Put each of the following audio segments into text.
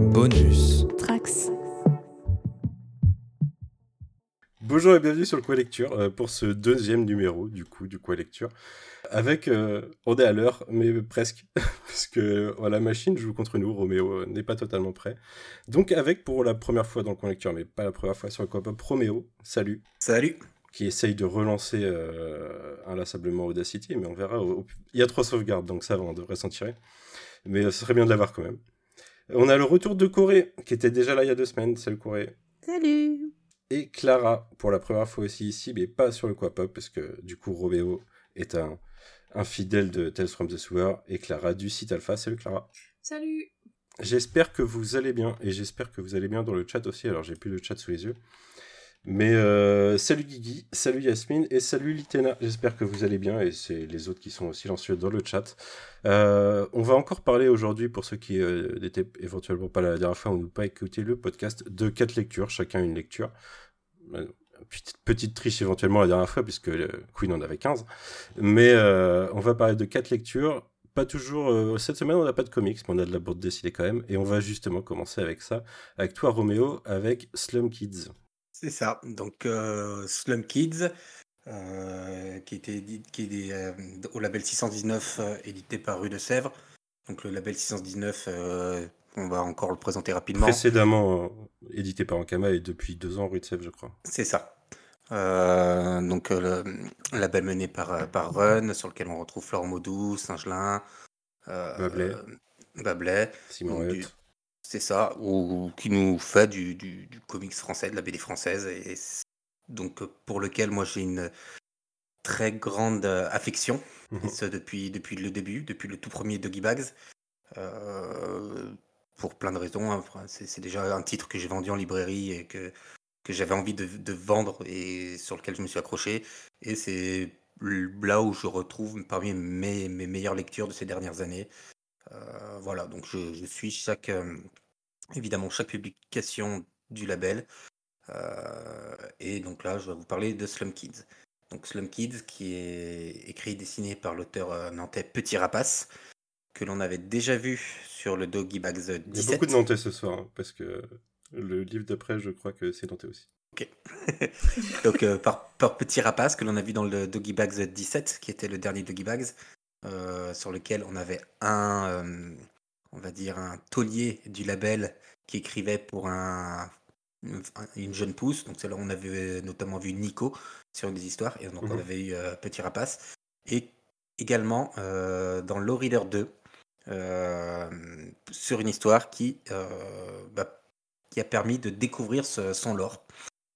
Bonus. Trax. Bonjour et bienvenue sur le Quoi Lecture euh, pour ce deuxième numéro du coup du Quoi Lecture. Avec, euh, on est à l'heure, mais presque, parce que la machine joue contre nous, Roméo euh, n'est pas totalement prêt. Donc avec pour la première fois dans le Quoi Lecture, mais pas la première fois sur le Quoi Pop, Roméo, salut. Salut. Qui essaye de relancer inlassablement Audacity, mais on verra. Il y a trois sauvegardes, donc ça va, on devrait s'en tirer. Mais ce serait bien de l'avoir quand même. On a le retour de Corée, qui était déjà là il y a deux semaines. Salut Corée. Salut et Clara pour la première fois aussi ici, mais pas sur le Quapop, parce que du coup Roméo est un, un fidèle de Tales from the Sewer, et Clara du site Alpha. Salut Clara. Salut. J'espère que vous allez bien, et j'espère que vous allez bien dans le chat aussi, alors j'ai plus le chat sous les yeux. Mais euh, salut Guigui, salut Yasmine et salut Litena. J'espère que vous allez bien et c'est les autres qui sont silencieux dans le chat. Euh, on va encore parler aujourd'hui, pour ceux qui euh, n'étaient éventuellement pas là la dernière fois ou n'ont pas écouté le podcast, de quatre lectures, chacun une lecture. Petite, petite triche éventuellement la dernière fois, puisque Queen en avait 15. Mais on va parler de quatre lectures. Pas toujours. cette semaine, on n'a pas de comics, mais on a de la bande dessinée quand même. Et on va justement commencer avec ça. Avec toi, Roméo, avec Slum Kids. C'est ça. Donc, euh, Slum Kids, euh, qui, était, qui est euh, au label 619, édité par Rue de Sèvres. Donc, le label 619, on va encore le présenter rapidement. Précédemment édité par Ankama et depuis deux ans Rue de Sèvres, je crois. C'est ça. donc, le label mené par, par Run, sur lequel on retrouve Flore Maudou, Singelin, Bablet. Bablet. Simon c'est ça, ou, qui nous fait du, du, comics français, de la BD française, et, donc pour lequel moi j'ai une très grande euh, affection, et mhm. depuis, depuis le début, depuis le tout premier Doggy Bags, euh, pour plein de raisons. Hein. C'est déjà un titre que j'ai vendu en librairie et que, que j'avais envie de, de, vendre et sur lequel je me suis accroché. Et c'est là où je retrouve parmi mes, mes meilleures lectures de ces dernières années. Euh, voilà, donc je, je suis chaque, évidemment chaque publication du label. Euh, et donc là, je vais vous parler de Slum Kids. Donc Slum Kids, qui est écrit et dessiné par l'auteur euh, nantais Petit Rapace, que l'on avait déjà vu sur le Doggy Bags 17. Il y a beaucoup de nantais ce soir, hein, parce que le livre d'après, je crois que c'est nantais aussi. Ok. donc euh, par, par, Petit Rapace, que l'on a vu dans le Doggy Bags 17, qui était le dernier Doggy Bags, sur lequel on avait un, on va dire, un taulier du label qui écrivait pour un, une jeune pousse. Donc, c'est là on avait notamment vu Nico sur des histoires, et donc on mhm. avait eu euh, Petit Rapace. Et également euh, dans Low Reader 2, euh, sur une histoire qui, bah, qui a permis de découvrir son lore.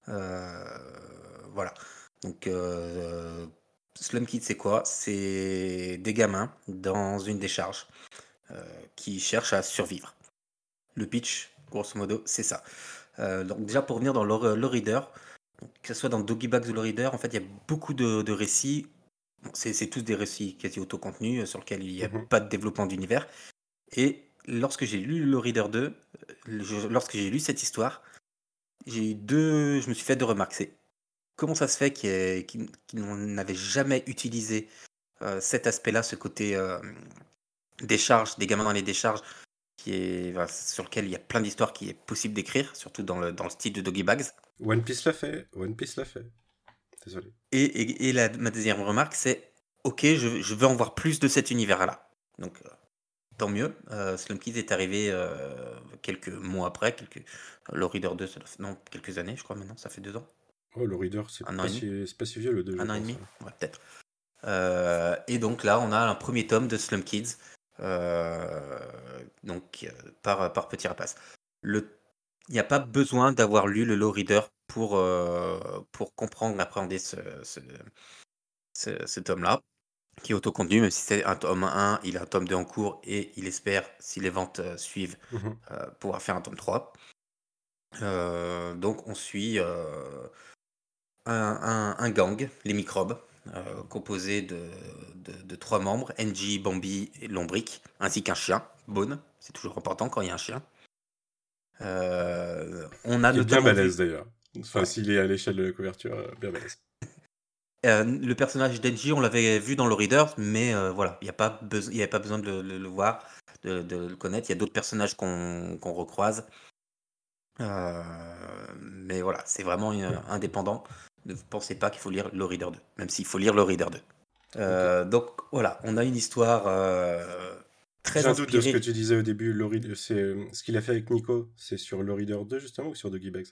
voilà. Donc, Slum Kid, c'est quoi? C'est des gamins dans une décharge euh, qui cherche à survivre. Le pitch, grosso modo, c'est ça. Euh, donc déjà pour venir dans le, reader, que ce soit dans Doggy Bags ou le reader, en fait il y a beaucoup de, récits. c'est tous des récits quasi autocontenus euh, sur lesquels il n'y a mhm. pas de développement d'univers. Et lorsque j'ai lu le reader 2, lorsque j'ai lu cette histoire, j'ai eu deux, je me suis fait deux remarques. C'est comment ça se fait qu'ils n'avaient jamais utilisé cet aspect-là, ce côté décharge, des gamins dans les décharges, qui est, sur lequel il y a plein d'histoires qui est possible d'écrire, surtout dans le, dans le style de Doggy Bags. One Piece l'a fait, One Piece l'a fait. Désolé. Et, et, la, ma deuxième remarque, c'est ok, je, je, veux en voir plus de cet univers-là. Donc, euh, tant mieux. Euh, Slum Kids est arrivé euh, quelques mois après, quelques... le Reader 2, ça non, quelques années, je crois maintenant, ça fait deux ans. Oh, le Reader, c'est pas, si, pas si vieux le 2. Un an et demi, ouais, peut-être. et donc là, on a un premier tome de Slum Kids euh, donc euh, par, par Petit Rapace. Le il n'y a pas besoin d'avoir lu le low reader pour, euh, pour comprendre, appréhender ce, ce, ce, tome-là, qui est autocontenu, même si c'est un tome 1, il a un tome 2 en cours et il espère, si les ventes suivent, mmh pouvoir faire un tome 3. donc on suit un, un, un, gang, les microbes, euh, composé de, de, trois membres, NG, Bambi et Lombric, ainsi qu'un chien, Bone. C'est toujours important quand il y a un chien. Euh, on a il est bien balèze d'ailleurs. Enfin, s'il est à l'échelle de la couverture, euh, bien balèze. le personnage d'Enji, on l'avait vu dans le Reader, mais voilà, il n'y avait pas besoin de le, voir, de, le connaître. Il y a d'autres personnages qu'on recroise. mais voilà, c'est vraiment indépendant. Ne pensez pas qu'il faut lire le Reader 2, même s'il faut lire le Reader 2. Donc voilà, on a une histoire très J'ai un doute de ce que tu disais au début. Le, ce qu'il a fait avec Nico, c'est sur le Reader 2 justement ou sur Doggy Bags?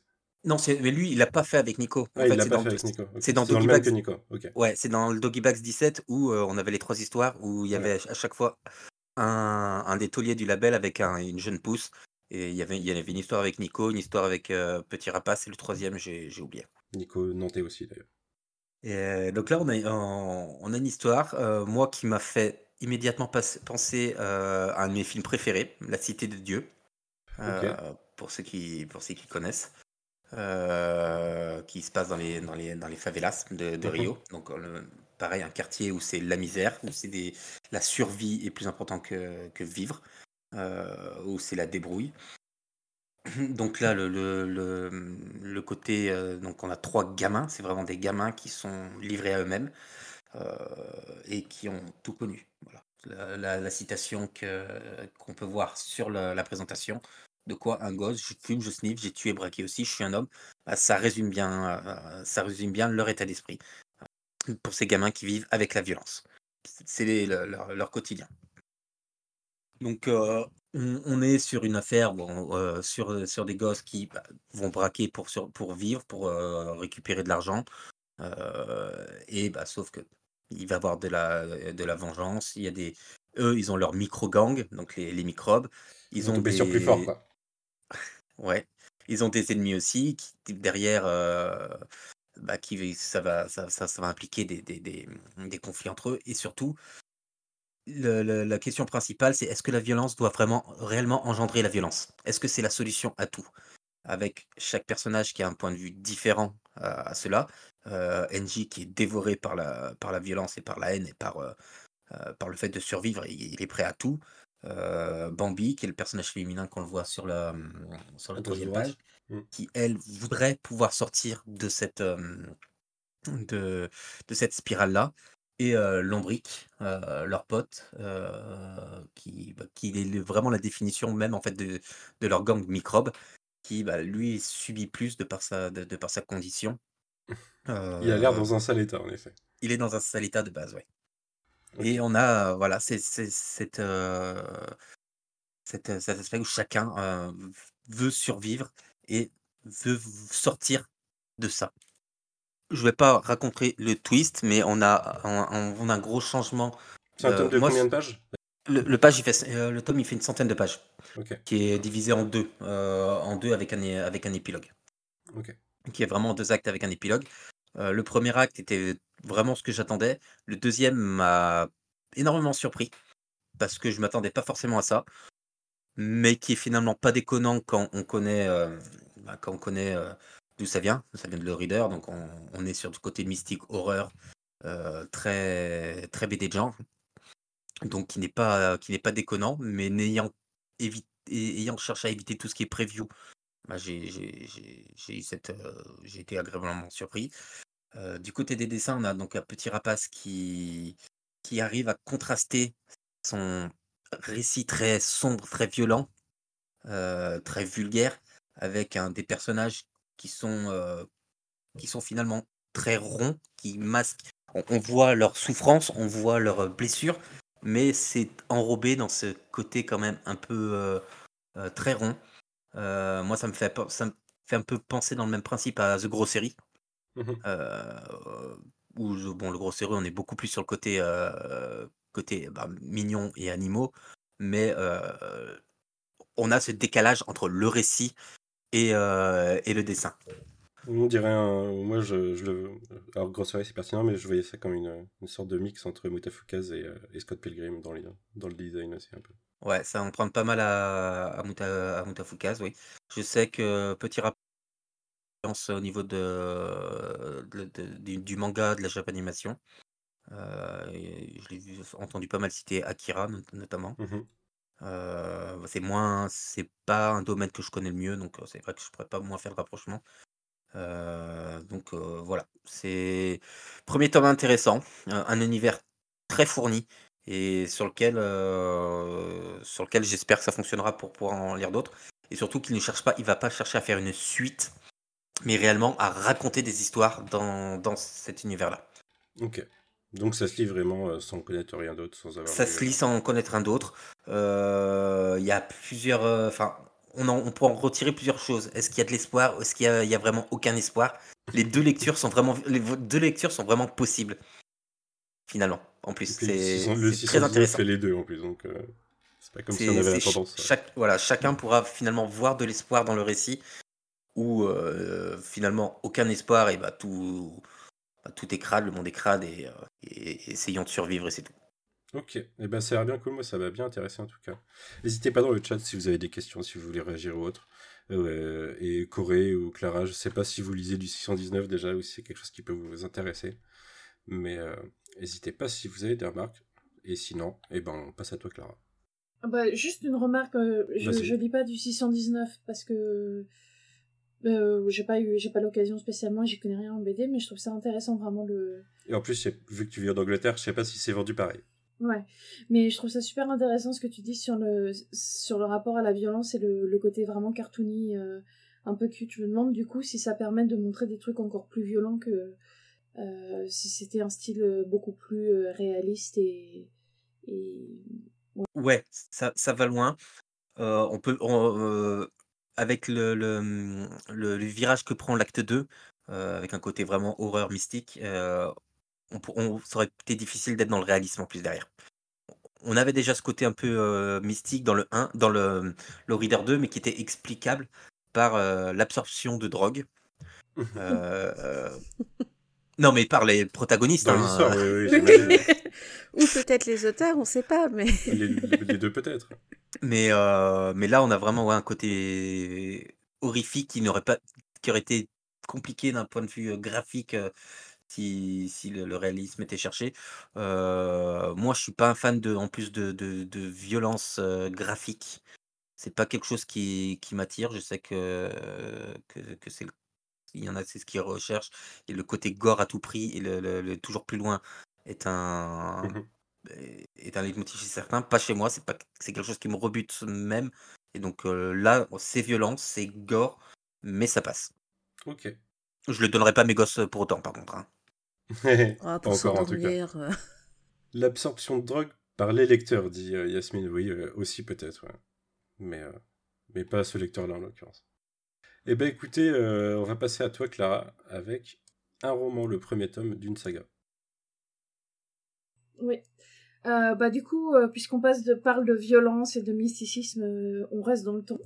Non, mais lui, il l'a pas fait avec Nico. Ah, il l'a pas fait avec Nico. C'est dans, Doggy Bags. Nico. Ouais, c'est dans le Doggy Bags 17 où euh, on avait les trois histoires où il y avait à chaque fois un, un des tauliers du label avec une jeune pousse. Et il y, avait, il y avait une histoire avec Nico, une histoire avec euh, Petit Rapace et le troisième, j'ai oublié. Nico Nantais aussi d'ailleurs. Et euh, donc là, on a, on a une histoire, moi qui m'a fait immédiatement penser à un de mes films préférés, La Cité de Dieu, pour, ceux qui, pour ceux qui connaissent. Euh, qui se passe dans les, dans les, dans les favelas de, de Rio. Donc, pareil, un quartier où c'est la misère, où c'est la survie est plus important que, que vivre, euh, où c'est la débrouille. Donc là, le, côté, euh, donc on a trois gamins, c'est vraiment des gamins qui sont livrés à eux-mêmes et qui ont tout connu. Voilà. La, citation qu'on peut voir sur la, présentation, de quoi un gosse, je fume, je sniffe, j'ai tué, braqué aussi, je suis un homme. Bah, ça résume bien, euh, ça résume bien leur état d'esprit pour ces gamins qui vivent avec la violence. C'est leur, quotidien. Donc euh, on, est sur une affaire euh, sur, sur des gosses qui bah, vont braquer pour, pour vivre, pour récupérer de l'argent. et bah, sauf que il va y avoir de la, de la vengeance. Il y a des, eux, ils ont leur micro-gang, donc les, les microbes. Ils, ont des... plus fort, quoi. Ouais. Ils ont des ennemis aussi qui derrière, euh, bah, qui ça va ça ça va impliquer des des des des conflits entre eux et surtout le la question principale, c'est est-ce que la violence doit vraiment réellement engendrer la violence? Est-ce que c'est la solution à tout? Avec chaque personnage qui a un point de vue différent à à cela, euh, qui est dévoré par la par la violence et par la haine et par, euh, par le fait de survivre, il est prêt à tout. Euh, Bambi, qui est le personnage féminin qu'on le voit sur la, sur la troisième page, mmh. qui elle voudrait pouvoir sortir de cette, de, de cette spirale-là. Et euh, Lombric, euh, leur pote, qui, bah, qui est vraiment la définition même en fait de, de leur gang microbe, qui bah, lui subit plus de par sa, de, par sa condition. Il a l'air dans un sale état, en effet. Il est dans un sale état de base, ouais. Et on a, voilà, c'est cette, cet aspect où chacun veut survivre et veut sortir de ça. Je vais pas raconter le twist, mais on a, on, a un gros changement. C'est un tome de combien de pages? le, page, il fait, le tome, il fait une centaine de pages, qui est divisé en deux, en deux avec un, avec un épilogue. Qui est vraiment deux actes avec un épilogue. le premier acte était vraiment ce que j'attendais. Le deuxième m'a énormément surpris parce que je m'attendais pas forcément à ça, mais qui est finalement pas déconnant quand on connaît, euh, bah, quand on connaît euh, d'où ça vient. Ça vient de le reader, donc on, est sur du côté mystique, horreur, euh, très très BD de genre, donc qui n'est pas qui n'est pas déconnant, mais n'ayant ayant cherché à éviter tout ce qui est preview, bah, j'ai j'ai été agréablement surpris du côté des dessins, on a donc un petit rapace qui, qui arrive à contraster son récit très sombre, très violent, très vulgaire, avec un des personnages qui sont, qui sont finalement très ronds, qui masquent. On, voit leur souffrance, on voit leurs blessures, mais c'est enrobé dans ce côté quand même un peu très rond. moi, ça me, fait, ça me fait un peu penser dans le même principe à The Grossery, Mmh euh, où bon, le gros sérieux, on est beaucoup plus sur le côté, euh, côté bah, mignon et animaux, mais euh, on a ce décalage entre le récit et, et le dessin. On dirait un. Moi, je, je le. Alors, grosserie, c'est pertinent, mais je voyais ça comme une, une sorte de mix entre Mutafukaz et, et Scott Pilgrim dans, les, dans le design aussi, un peu. Ouais, ça prend pas mal à, à, Muta, à Mutafukaz, oui. Je sais que Petit Rapport au niveau de, du, manga, de la japanimation. Euh, je l'ai entendu pas mal citer Akira notamment. Mmh euh, c'est moins, c'est pas un domaine que je connais le mieux, donc c'est vrai que je pourrais pas moins faire le rapprochement. donc voilà, c'est premier tome intéressant, un univers très fourni et sur lequel, sur lequel j'espère que ça fonctionnera pour pouvoir en lire d'autres et surtout qu'il ne cherche pas il va pas chercher à faire une suite, mais réellement à raconter des histoires dans dans cet univers-là. OK. Donc ça se lit vraiment, sans connaître rien d'autre, sans avoir Ça se lit sans connaître rien d'autre. il y a plusieurs, enfin on, on peut en retirer plusieurs choses. Est-ce qu'il y a de l'espoir Est-ce qu'il y, a vraiment aucun espoir? Les deux lectures sont vraiment, les deux lectures sont vraiment possibles. Finalement, en plus, c'est très intéressant. fait les deux en plus, donc euh, c'est pas comme si on avait la tendance. Chaque, voilà, chacun pourra finalement voir de l'espoir dans le récit, ou euh, finalement aucun espoir et bah tout, bah, tout est crade, le monde est crade et, euh, et essayons de survivre et c'est tout. Ok, et eh ben ça a l'air bien cool, moi ça m'a bien intéressé en tout cas. N'hésitez pas dans le chat si vous avez des questions, si vous voulez réagir ou autre. Euh, et Corée ou Clara, je sais pas si vous lisez du 619 déjà ou si c'est quelque chose qui peut vous intéresser. Mais euh, n'hésitez pas si vous avez des remarques. Et sinon, et eh ben on passe à toi Clara. Ah bah, juste une remarque, euh, je, je lis pas du 619 parce que euh, j'ai pas eu j'ai pas l'occasion spécialement j'y connais rien en BD mais je trouve ça intéressant vraiment le et en plus vu que tu viens d'Angleterre je sais pas si c'est vendu pareil Ouais, mais je trouve ça super intéressant ce que tu dis sur le, sur le rapport à la violence et le, le côté vraiment cartoony, euh, un peu cute. Je me demande du coup si ça permet de montrer des trucs encore plus violents que euh, si c'était un style beaucoup plus réaliste et. et... Ouais. ça, ça va loin. on peut. Avec le, le, le, virage que prend l'acte 2, avec un côté vraiment horreur mystique, on, ça aurait été difficile d'être dans le réalisme en plus derrière. On avait déjà ce côté un peu euh, mystique dans le 1, dans le, le Reader 2, mais qui était explicable par euh, l'absorption de drogue. Euh, non, mais par les protagonistes. Dans hein. Ou peut-être les auteurs, on ne sait pas. Mais... les, deux peut-être. Mais, mais là, on a vraiment un côté horrifique qui n'aurait pas, qui aurait été compliqué d'un point de vue graphique si, le, réalisme était cherché. moi, je suis pas un fan de, en plus de, de, violence graphique. C'est pas quelque chose qui, qui m'attire. Je sais que, que, que c'est il y en a, c'est ce qu'ils recherchent. Et le côté gore à tout prix et le, toujours plus loin est un, mmh est un leitmotiv chez certains. Pas chez moi. C'est pas, c'est quelque chose qui me rebute même. Et donc là, c'est violent, c'est gore, mais ça passe. Ok. Je le donnerai pas à mes gosses pour autant, par contre. Hein. Ah, pour encore en tout cas. Euh. L'absorption de drogue par les lecteurs, dit euh, Yasmine. Oui, euh, aussi peut-être. Mais, mais pas ce lecteur-là en l'occurrence. Eh ben écoutez, on va passer à toi Clara avec un roman, le premier tome d'une saga. Oui. bah du coup, puisqu'on passe de parle de violence et de mysticisme, on reste dans le temps.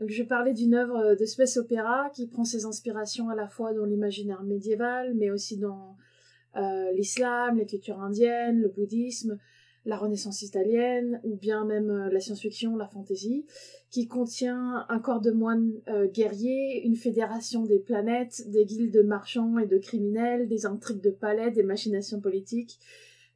Donc je vais parler d'une œuvre euh, de space opéra qui prend ses inspirations à la fois dans l'imaginaire médiéval, mais aussi dans euh, l'islam, les cultures indiennes, le bouddhisme, la Renaissance italienne, ou bien même euh, la science-fiction, la fantasy, qui contient un corps de moines guerriers, une fédération des planètes, des guildes de marchands et de criminels, des intrigues de palais, des machinations politiques,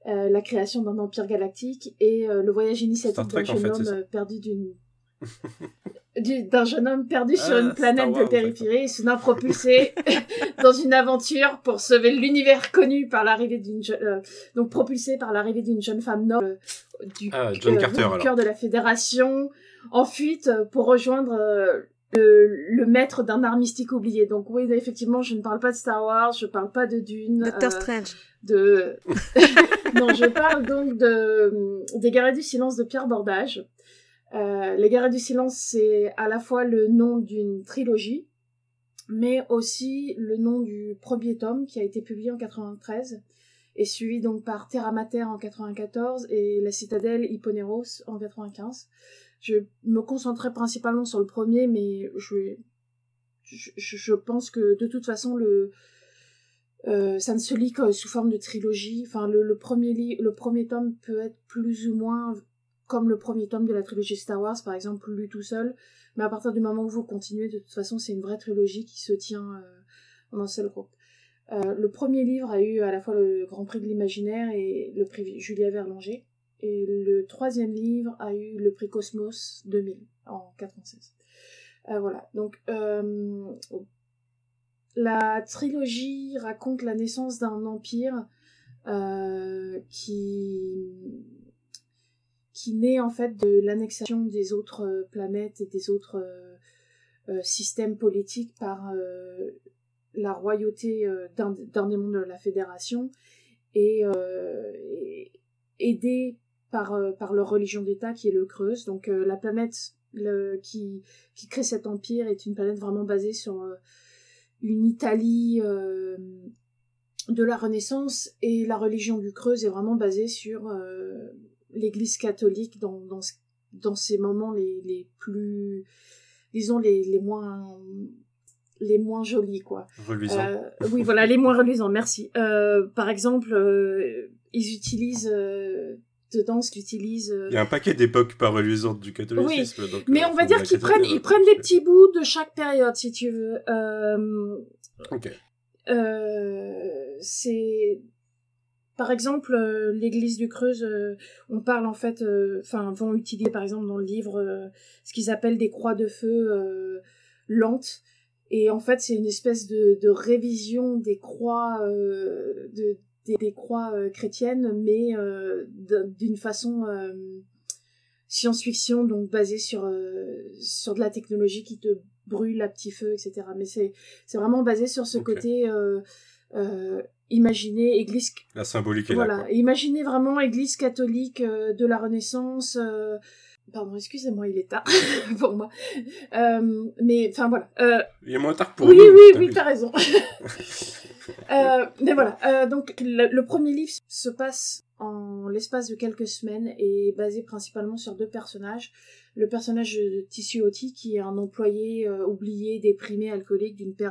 la création d'un empire galactique et le voyage initiatique d'un jeune homme perdu d'une d'un jeune homme perdu sur une ah, planète de périphérie, soudain propulsé dans une aventure pour sauver l'univers connu par l'arrivée d'une euh, donc propulsé par l'arrivée d'une jeune femme noble euh, du, ah, euh, cœur de la fédération en fuite pour rejoindre le, maître d'un art mystique oublié. Donc oui, effectivement, je ne parle pas de Star Wars, je parle pas de Dune. Doctor Strange. De... non, je parle donc de des Guerriers du silence de Pierre Bordage. Euh, Les Guerres du Silence, c'est à la fois le nom d'une trilogie, mais aussi le nom du premier tome qui a été publié en 93 et suivi donc par Terra Mater en 94 et La Citadelle Hipponeros en 95. Je me concentrerai principalement sur le premier, mais je, pense que de toute façon le euh, ça ne se lit que sous forme de trilogie. Enfin, le premier le premier tome peut être plus ou moins comme le premier tome de la trilogie Star Wars, par exemple, lu tout seul. Mais à partir du moment où vous continuez, de toute façon, c'est une vraie trilogie qui se tient euh, en un seul groupe. Euh, le premier livre a eu à la fois le Grand Prix de l'Imaginaire et le prix Julia Verlanger. Et le troisième livre a eu le prix Cosmos 2000 en 96. Euh, voilà. Donc, la trilogie raconte la naissance d'un empire euh, qui qui naît en fait de l'annexation des autres euh, planètes et des autres euh, systèmes politiques par la royauté d'un des mondes de la Fédération et, et aidé par, par leur religion d'État qui est le Creuse. Donc la planète qui, qui crée cet empire est une planète vraiment basée sur une Italie euh, de la Renaissance et la religion du Creuse est vraiment basée sur euh, l'Église catholique dans, dans, dans ces moments les, les plus, disons, les, les moins les moins jolis quoi. Reluisants. Euh, oui voilà les moins reluisants merci. Euh, par exemple euh, ils utilisent dedans ce qu'utilisent. Il y a un paquet d'époques pas reluisantes du catholicisme. Oui. mais on va dire qu'ils prennent, ils prennent des petits bouts de chaque période, si tu veux. Euh, ok. Euh, c'est par exemple, euh, l'Église du Creuse, euh, on parle en fait, euh, enfin, vont utiliser par exemple dans le livre ce qu'ils appellent des croix de feu lentes. Et en fait, c'est une espèce de, de, révision des croix, de, des, croix chrétiennes, mais d'une façon science-fiction, donc basée sur, sur de la technologie qui te brûle à petit feu, etc. Mais c'est vraiment basé sur ce côté euh, euh, imaginer église. La symbolique est voilà, là. Imaginez vraiment église catholique euh, de la Renaissance. Euh, pardon, excusez-moi, il est tard pour moi. Euh, mais enfin voilà. il est moins tard pour oui, nous. Oui, oui, oui, t'as raison. mais voilà. donc le, le, premier livre se passe en l'espace de quelques semaines et basé principalement sur deux personnages le personnage de Tissuoti qui est un employé euh, oublié, déprimé, alcoolique d'une per...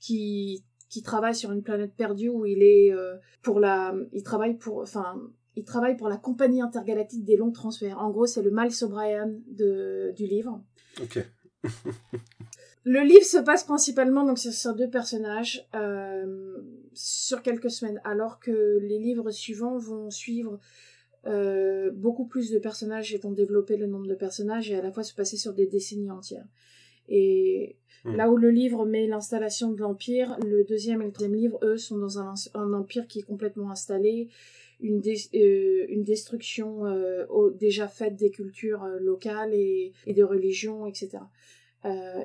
qui qui travaille sur une planète perdue où il est euh, pour la il travaille pour enfin il travaille pour la compagnie intergalactique des longs transferts. En gros, c'est le Miles O'Brien de du livre. OK. le livre se passe principalement donc sur, deux personnages euh, sur quelques semaines, alors que les livres suivants vont suivre euh, beaucoup plus de personnages et vont développer le nombre de personnages et à la fois se passer sur des décennies entières. Et hmm. là où le livre met l'installation de l'empire, le deuxième et le troisième livre, eux, sont dans un, un empire qui est complètement installé, une, euh, une destruction euh, déjà faite des cultures locales et, et des religions, etc.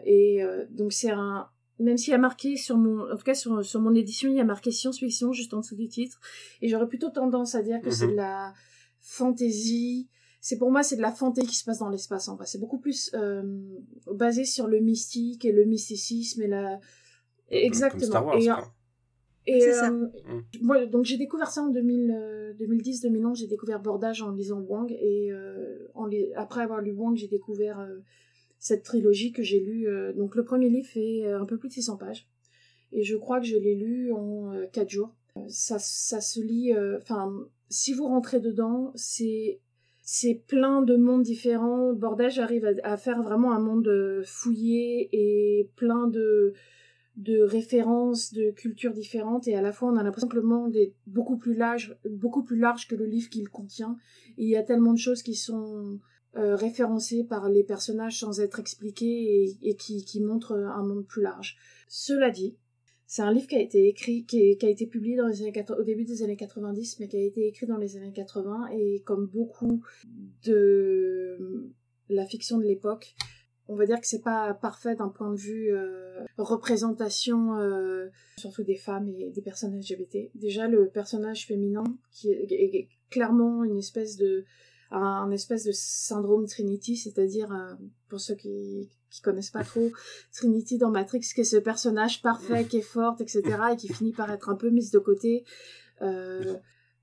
et donc c'est un, même s'il y a marqué sur mon, en tout cas sur, sur mon édition, il y a marqué science-fiction juste en dessous du titre, et j'aurais plutôt tendance à dire que c'est de mhm. la fantasy. C'est pour moi, c'est de la fantaisie qui se passe dans l'espace en vrai. C'est beaucoup plus euh, basé sur le mystique et le mysticisme et la. Exactement. et, ça. Euh, mm. moi, donc j'ai découvert ça en 2010-2011. J'ai découvert Bordage en lisant Wang et euh, en après avoir lu Wang, j'ai découvert cette trilogie que j'ai lue. donc le premier livre fait un peu plus de 600 pages et je crois que je l'ai lu en 4 jours. Ça, ça se lit. Enfin si vous rentrez dedans, c'est c'est plein de mondes différents. Bordage arrive à, faire vraiment un monde euh, fouillé et plein de de références, de cultures différentes, et à la fois on a l'impression que le monde est beaucoup plus large, beaucoup plus large que le livre qu'il contient. il y a tellement de choses qui sont euh, référencées par les personnages sans être expliquées et, qui, qui montrent un monde plus large. Cela dit, c'est un livre qui a été écrit, qui, a été publié dans les années, au début des années 90, mais qui a été écrit dans les années 80, et comme beaucoup de la fiction de l'époque, on va dire que c'est pas parfait d'un point de vue euh, représentation, euh, surtout des femmes et des personnes LGBT. Déjà, le personnage féminin, qui est clairement une espèce de un, espèce de syndrome Trinity, c'est-à-dire, euh, pour ceux qui, qui connaissent pas trop Trinity dans Matrix, qui est ce personnage parfait, qui est forte, etc., et qui finit par être un peu mise de côté euh,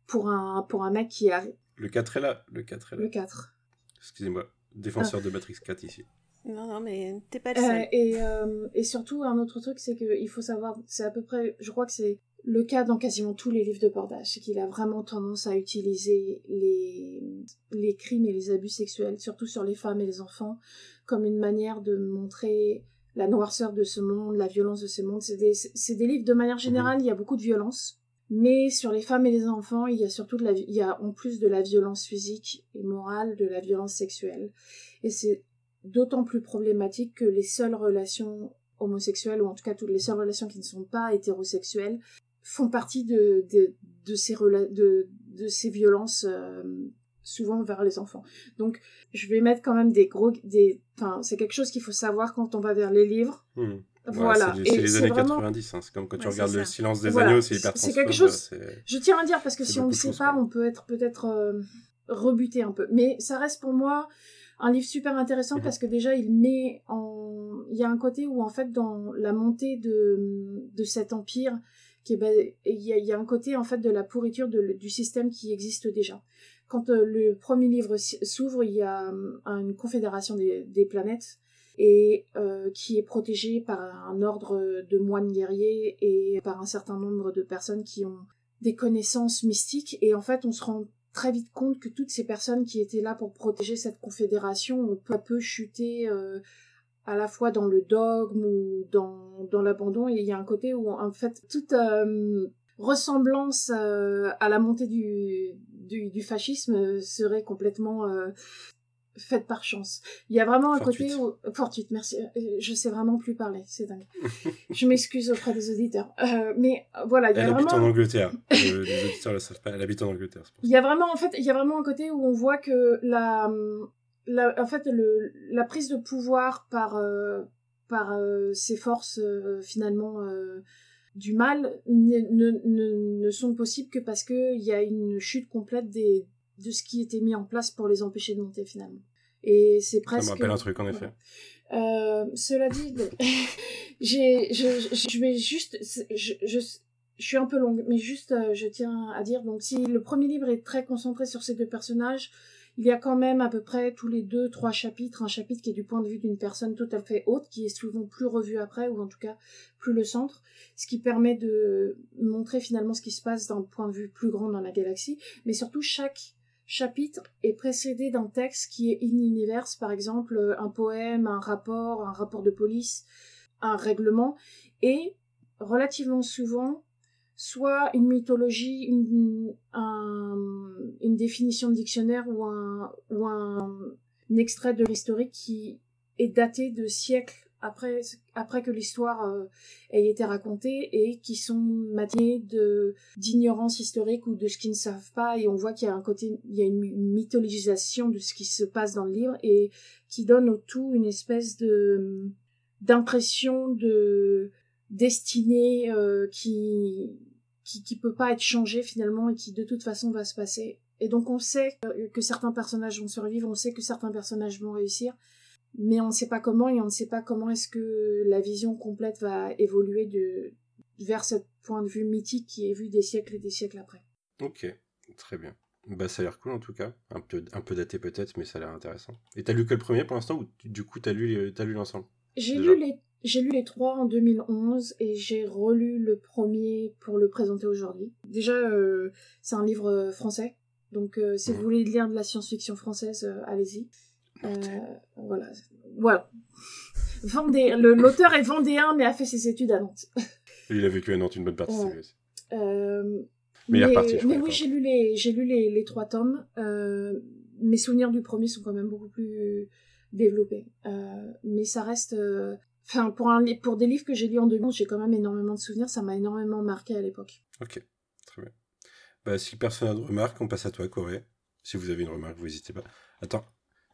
pour, un, pour un mec qui a... Le 4 est là, le 4 est là. Le 4. Excusez-moi, défenseur de Matrix 4 ici. Non, non, mais t'es pas le seul. Euh, et, euh, et surtout, un autre truc, c'est qu'il faut savoir, c'est à peu près, je crois que c'est le cas dans quasiment tous les livres de bordage, c'est qu'il a vraiment tendance à utiliser les, les crimes et les abus sexuels, surtout sur les femmes et les enfants, comme une manière de montrer la noirceur de ce monde, la violence de ce monde. C'est des, livres, de manière générale, il y a beaucoup de violence, mais sur les femmes et les enfants, il y a surtout de la, il y a en plus de la violence physique et morale, de la violence sexuelle. Et c'est d'autant plus problématique que les seules relations homosexuelles, ou en tout cas toutes les seules relations qui ne sont pas hétérosexuelles, font partie de, de, de ces, de, de ces violences euh, souvent vers les enfants. Donc, je vais mettre quand même des gros... Des, enfin, c'est quelque chose qu'il faut savoir quand on va vers les livres. Hmm. Voilà. c'est les années 90. Hein. C'est comme quand tu regardes Le Silence des agneaux, c'est hyper C'est quelque chose. Je tiens à dire parce que si on ne sait pas, on peut être peut-être euh, rebuté un peu. Mais ça reste pour moi un livre super intéressant mhm. parce que déjà il met en, il y a un côté où en fait dans la montée de de cet empire est, il y a, il y a un côté en fait de la pourriture de, du système qui existe déjà. Quand euh, le premier livre s'ouvre, il y a euh, une confédération des, planètes et euh, qui est protégée par un ordre de moines guerriers et par un certain nombre de personnes qui ont des connaissances mystiques. Et en fait on se rend très vite compte que toutes ces personnes qui étaient là pour protéger cette confédération ont peu à peu chuté à la fois dans le dogme ou dans, l'abandon. Et il y a un côté où en fait toute ressemblance à la montée du, du, du fascisme serait complètement faite par chance. Il y a vraiment un côté où... Fortuite, merci. Euh, je sais vraiment plus parler, c'est dingue. je m'excuse auprès des auditeurs. Euh, mais voilà, il y a Elle habite en Angleterre. Euh, les auditeurs le savent pas, elle habite en Angleterre. Il y a vraiment, en fait, il y a vraiment un côté où on voit que la... la en fait, le, la prise de pouvoir par, par ces forces, finalement du mal ne, ne, ne, sont possibles que parce qu'il y a une chute complète des, de ce qui était mis en place pour les empêcher de monter finalement. Et c'est presque. Ça me rappelle un truc en effet. Euh, cela dit, j'ai, je, je, vais juste, je, je, je suis un peu longue, mais juste, euh, je tiens à dire, donc si le premier livre est très concentré sur ces deux personnages, il y a quand même à peu près tous les deux, trois chapitres, un chapitre qui est du point de vue d'une personne tout à fait haute, qui est souvent plus revu après, ou en tout cas plus le centre, ce qui permet de montrer finalement ce qui se passe d'un point de vue plus grand dans la galaxie, mais surtout chaque chapitre est précédé d'un texte qui est in universe, par exemple euh, un poème, un rapport, un rapport de police, un règlement, et relativement souvent soit une mythologie, une, une définition de dictionnaire ou un, ou un, extrait de l'historique qui est daté de siècles après, après que l'histoire euh, ait été racontée et qui sont matinés de d'ignorance historique ou de ce qu'ils ne savent pas. Et on voit qu'il y a un côté il y a une, mythologisation de ce qui se passe dans le livre et qui donne au tout une espèce de d'impression de destinée euh, qui qui qui peut pas être changée finalement et qui de toute façon va se passer et donc on sait que, que certains personnages vont survivre on sait que certains personnages vont réussir mais on ne sait pas comment et on ne sait pas comment est-ce que la vision complète va évoluer de, vers ce point de vue mythique qui est vu des siècles et des siècles après. Ok, très bien. Bah ça a l'air cool en tout cas, un peu, un peu daté peut-être, mais ça a l'air intéressant. Et t'as lu que le premier pour l'instant ou du coup t'as lu, as lu l'ensemble? J'ai lu les j'ai lu les trois en 2011 et j'ai relu le premier pour le présenter aujourd'hui. Déjà, euh, c'est un livre français, donc euh, si vous voulez lire de la science-fiction française, euh, allez-y. Euh, voilà. Voilà. Vendé... L'auteur est vendéen, mais a fait ses études à Nantes. Il a vécu à Nantes une bonne partie de sa vie. Euh, mais, il est reparti, mais oui, j'ai lu les, j'ai lu les, les trois tomes. Euh, mes souvenirs du premier sont quand même beaucoup plus développés. Euh, mais ça reste, euh, enfin, pour un, pour des livres que j'ai lus en 2011, j'ai quand même énormément de souvenirs. Ça m'a énormément marqué à l'époque. Ok, très bien. Bah, si personne n'a de remarques, on passe à toi, Corée. Si vous avez une remarque, vous n'hésitez pas. Attends,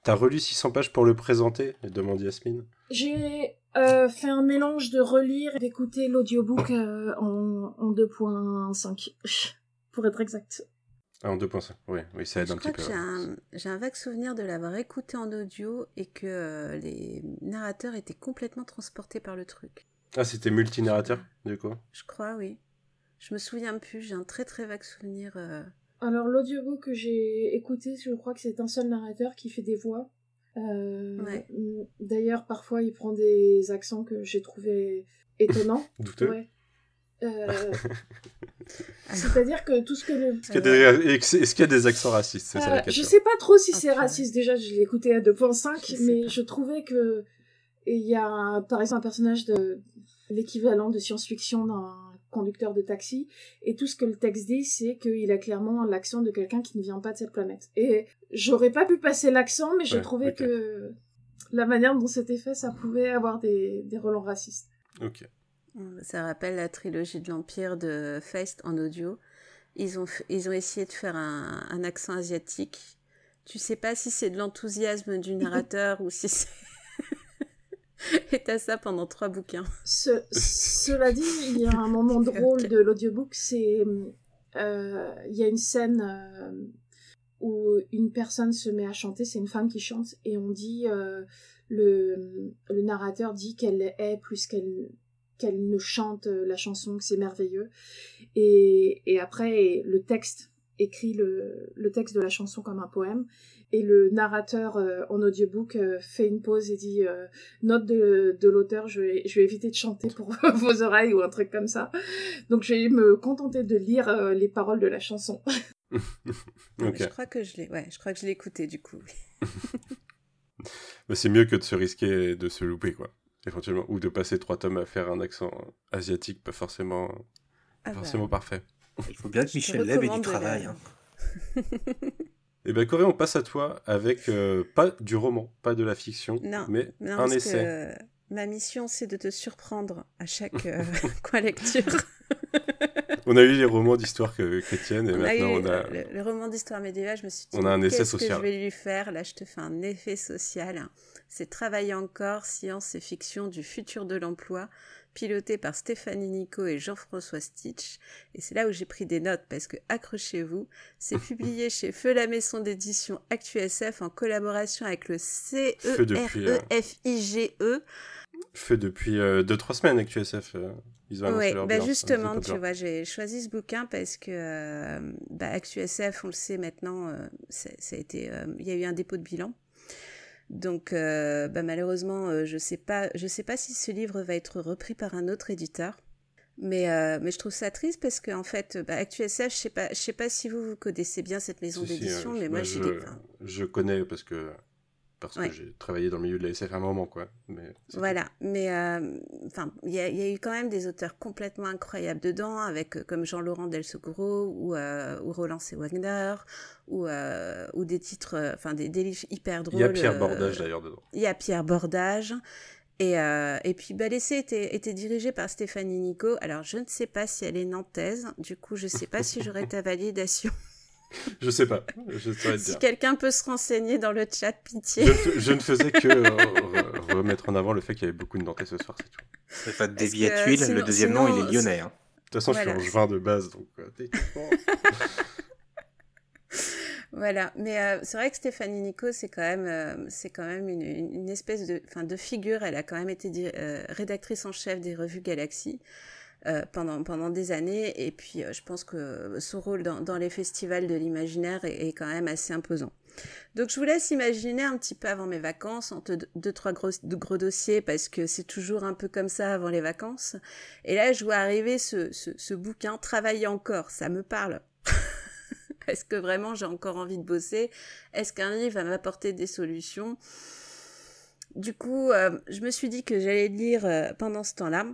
T'as relu 600 pages pour le présenter demande Yasmine? J'ai euh, fait un mélange de relire et d'écouter l'audiobook euh, en, en 2.5, pour être exact. Ah, en 2.5, oui, oui, ça aide un petit peu. J'ai un, vague souvenir de l'avoir écouté en audio et que euh, les narrateurs étaient complètement transportés par le truc. Ah, c'était multinarrateur, du coup? Je crois, oui. Je me souviens plus, j'ai un très très vague souvenir. Alors l'audiobook que j'ai écouté, je crois que c'est un seul narrateur qui fait des voix. Euh, d'ailleurs, parfois, il prend des accents que j'ai trouvé étonnants. Douteux. Euh, c'est-à-dire que tout ce que le... Est-ce qu'il y, a des accents racistes euh, Je sais pas trop si c'est raciste. Déjà, je l'ai écouté à 2.5, mais je trouvais que il y a par exemple un personnage de l'équivalent de science-fiction dans conducteur de taxi, et tout ce que le texte dit, c'est qu'il a clairement l'accent de quelqu'un qui ne vient pas de cette planète. Et j'aurais pas pu passer l'accent, mais je trouvais que la manière dont c'était fait, ça pouvait avoir des, des relents racistes. Ok. Ça rappelle la trilogie de l'Empire de Feist en audio. Ils ont, ils ont essayé de faire un, un accent asiatique. Tu sais pas si c'est de l'enthousiasme du narrateur ou si c'est. Et t'as ça pendant trois bouquins. cela dit, il y a un moment drôle de l'audiobook, c'est. Euh, il y a une scène euh, où une personne se met à chanter, c'est une femme qui chante, et on dit. Euh, le, le narrateur dit qu'elle est plus qu'elle qu'elle ne chante la chanson, que c'est merveilleux. Et, et après, le texte écrit le, le texte de la chanson comme un poème. Et le narrateur euh, en audiobook euh, fait une pause et dit euh, note de, de l'auteur je vais, je vais éviter de chanter pour vos oreilles ou un truc comme ça. Donc je vais me contenter de lire les paroles de la chanson. Je crois que je l'ai ouais je crois que je l'ai écouté du coup. C'est mieux que de se risquer de se louper quoi éventuellement ou de passer trois tomes à faire un accent asiatique pas forcément ah bah. forcément parfait il faut bien que Michel Leb ait du travail hein. Eh bien, Corée, on passe à toi avec euh, pas du roman, pas de la fiction, mais un essai. ma mission, c'est de te surprendre à chaque euh, coin lecture. on a eu les romans d'histoire chrétienne et maintenant on a. Le, roman d'histoire médiévale, je me suis dit. On a un essai social. Que je vais lui faire? Là, je te fais un effet social. C'est Travailler encore, science et fiction du futur de l'emploi piloté par Stéphanie Nico et Jean-François Stitch. Et c'est là où j'ai pris des notes parce que, accrochez-vous, c'est publié chez Feu la maison d'édition ActuSF en collaboration avec le C-E-R-E-F-I-G-E. E. Feu depuis 2-3 euh, semaines ActuSF. Euh, ils ont ouais, bah justement, tu vois, j'ai choisi ce bouquin parce que euh, bah, ActuSF, on le sait maintenant, ça a été, il y a eu un dépôt de bilan. Donc, euh, bah, malheureusement, euh, je sais pas, je sais pas si ce livre va être repris par un autre éditeur. Mais, euh, mais je trouve ça triste parce qu'en en fait, bah, ActuSF, je sais pas, je sais pas si vous vous connaissez bien cette maison d'édition, mais moi, je, je connais parce que parce que j'ai travaillé dans le milieu de la SF à un moment, quoi. Mais voilà, mais euh, enfin, il y, a eu quand même des auteurs complètement incroyables dedans, avec euh, comme Jean-Laurent Del Socorro ou, euh, ou Roland C. Wagner, ou, ou des titres, enfin des, des, livres hyper drôles. Il y a Pierre Bordage d'ailleurs dedans. Il y a Pierre Bordage. Et, et puis l'essai était, était dirigé par Stéphanie Nico. Alors je ne sais pas si elle est nantaise, du coup je ne sais pas si j'aurai ta validation je sais pas. Je si quelqu'un peut se renseigner dans le chat, pitié. Je, ne faisais que euh, remettre en avant le fait qu'il y avait beaucoup de Nantais ce soir, c'est tout. C'est pas de le deuxième nom, il est lyonnais. Hein. De toute façon, je suis en juin de base, donc euh, Voilà, mais euh, c'est vrai que Stéphanie Nico, c'est quand même, c'est quand même une, une espèce de, fin, de figure. Elle a quand même été rédactrice en chef des revues Galaxy. Euh, pendant, pendant des années. Et puis, euh, je pense que son rôle dans, dans les festivals de l'imaginaire est, est, quand même assez imposant. Donc, je vous laisse imaginer un petit peu avant mes vacances, entre deux, trois gros, gros dossiers, parce que c'est toujours un peu comme ça avant les vacances. Et là, je vois arriver ce, ce, ce bouquin, Travailler encore, ça me parle. Est-ce que vraiment j'ai encore envie de bosser? Est-ce qu'un livre va m'apporter des solutions? Du coup, euh, je me suis dit que j'allais lire pendant ce temps-là.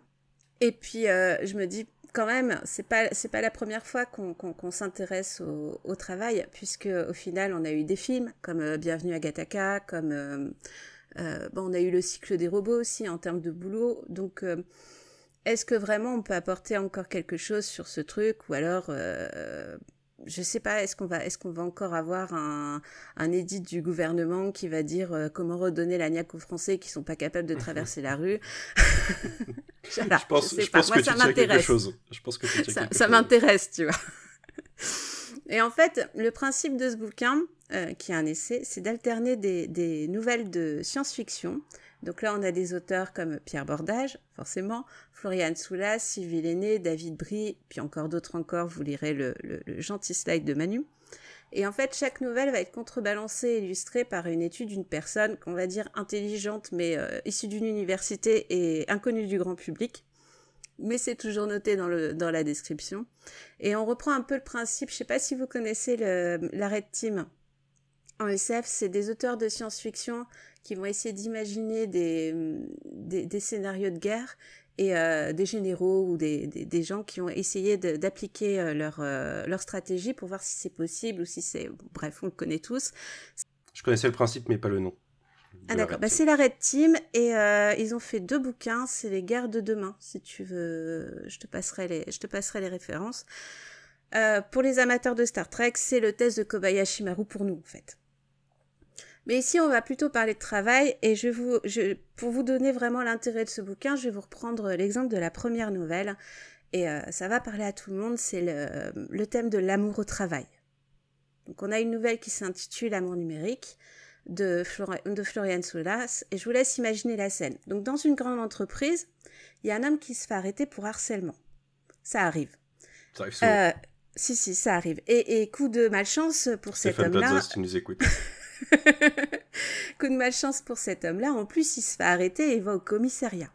Et puis, euh, je me dis, quand même, c'est pas c'est pas la première fois qu'on s'intéresse au, au, travail, puisque au final, on a eu des films comme euh, Bienvenue à Gataka, comme euh, euh, bon, on a eu le cycle des robots aussi en termes de boulot. Donc, euh, est-ce que vraiment on peut apporter encore quelque chose sur ce truc, ou alors je sais pas, est-ce qu'on va, est-ce qu'on va encore avoir un, un édit du gouvernement qui va dire euh, comment redonner la niaque aux Français qui sont pas capables de traverser la rue? Je pense, je, pense que ça m'intéresse. Je pense que ça, ça m'intéresse, tu vois. Et en fait, le principe de ce bouquin, euh, qui est un essai, c'est d'alterner des, des nouvelles de science-fiction donc là, on a des auteurs comme Pierre Bordage, forcément, Florian Soulas, Sylvie Lenné, David Brie, puis encore d'autres encore, vous lirez le, gentil slide de Manu. Et en fait, chaque nouvelle va être contrebalancée et illustrée par une étude d'une personne qu'on va dire intelligente, mais euh, issue d'une université et inconnue du grand public. Mais c'est toujours noté dans, le, la description. Et on reprend un peu le principe, je sais pas si vous connaissez la Red Team. En SF, c'est des auteurs de science-fiction qui vont essayer d'imaginer des, des, scénarios de guerre et euh, des généraux ou des, des, gens qui ont essayé d'appliquer euh, leur, euh, leur stratégie pour voir si c'est possible ou si c'est... Bref, on le connaît tous. Je connaissais le principe mais pas le nom. Ah d'accord, bah, c'est la Red Team et euh, ils ont fait deux bouquins, c'est les guerres de demain, si tu veux, je te passerai les, je te passerai les références. Euh, pour les amateurs de Star Trek, c'est le test de Kobayashi Maru pour nous en fait. Mais ici, on va plutôt parler de travail et je vous, je, pour vous donner vraiment l'intérêt de ce bouquin, je vais vous reprendre l'exemple de la première nouvelle et euh, ça va parler à tout le monde, c'est le, le thème de l'amour au travail. Donc on a une nouvelle qui s'intitule Amour numérique de, de Florian Solas et je vous laisse imaginer la scène. Donc dans une grande entreprise, il y a un homme qui se fait arrêter pour harcèlement. Ça arrive. Ça arrive souvent. Euh, si, si, ça arrive. Et, et coup de malchance pour cet homme-là. tu nous écoutes. coup de malchance pour cet homme-là. En plus, il se fait arrêter et va au commissariat.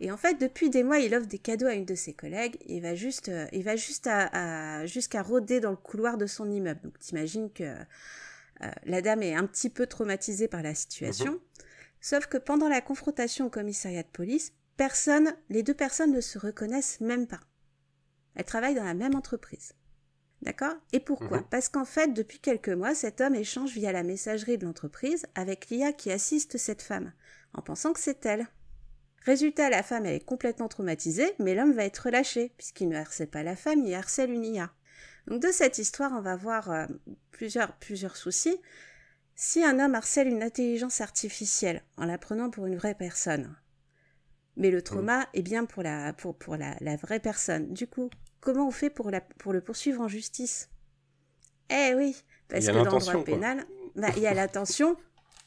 Et en fait, depuis des mois, il offre des cadeaux à une de ses collègues. Et il va juste, euh, il va juste à, jusqu'à rôder dans le couloir de son immeuble. Donc, t'imagines que euh, la dame est un petit peu traumatisée par la situation. Mhm. Sauf que pendant la confrontation au commissariat de police, personne, les deux personnes ne se reconnaissent même pas. Elles travaillent dans la même entreprise. D'accord? Et pourquoi? Mhm. Parce qu'en fait, depuis quelques mois, cet homme échange via la messagerie de l'entreprise avec l'IA qui assiste cette femme, en pensant que c'est elle. Résultat, la femme, elle est complètement traumatisée, mais l'homme va être relâché, puisqu'il ne harcèle pas la femme, il harcèle une IA. Donc de cette histoire, on va voir euh, plusieurs, plusieurs soucis. Si un homme harcèle une intelligence artificielle en la prenant pour une vraie personne, mais le trauma mm. est bien pour la, pour, pour la, la, vraie personne. Du coup, comment on fait pour, la, pour le poursuivre en justice? Eh oui, parce que dans le droit pénal, bah, il y a l'intention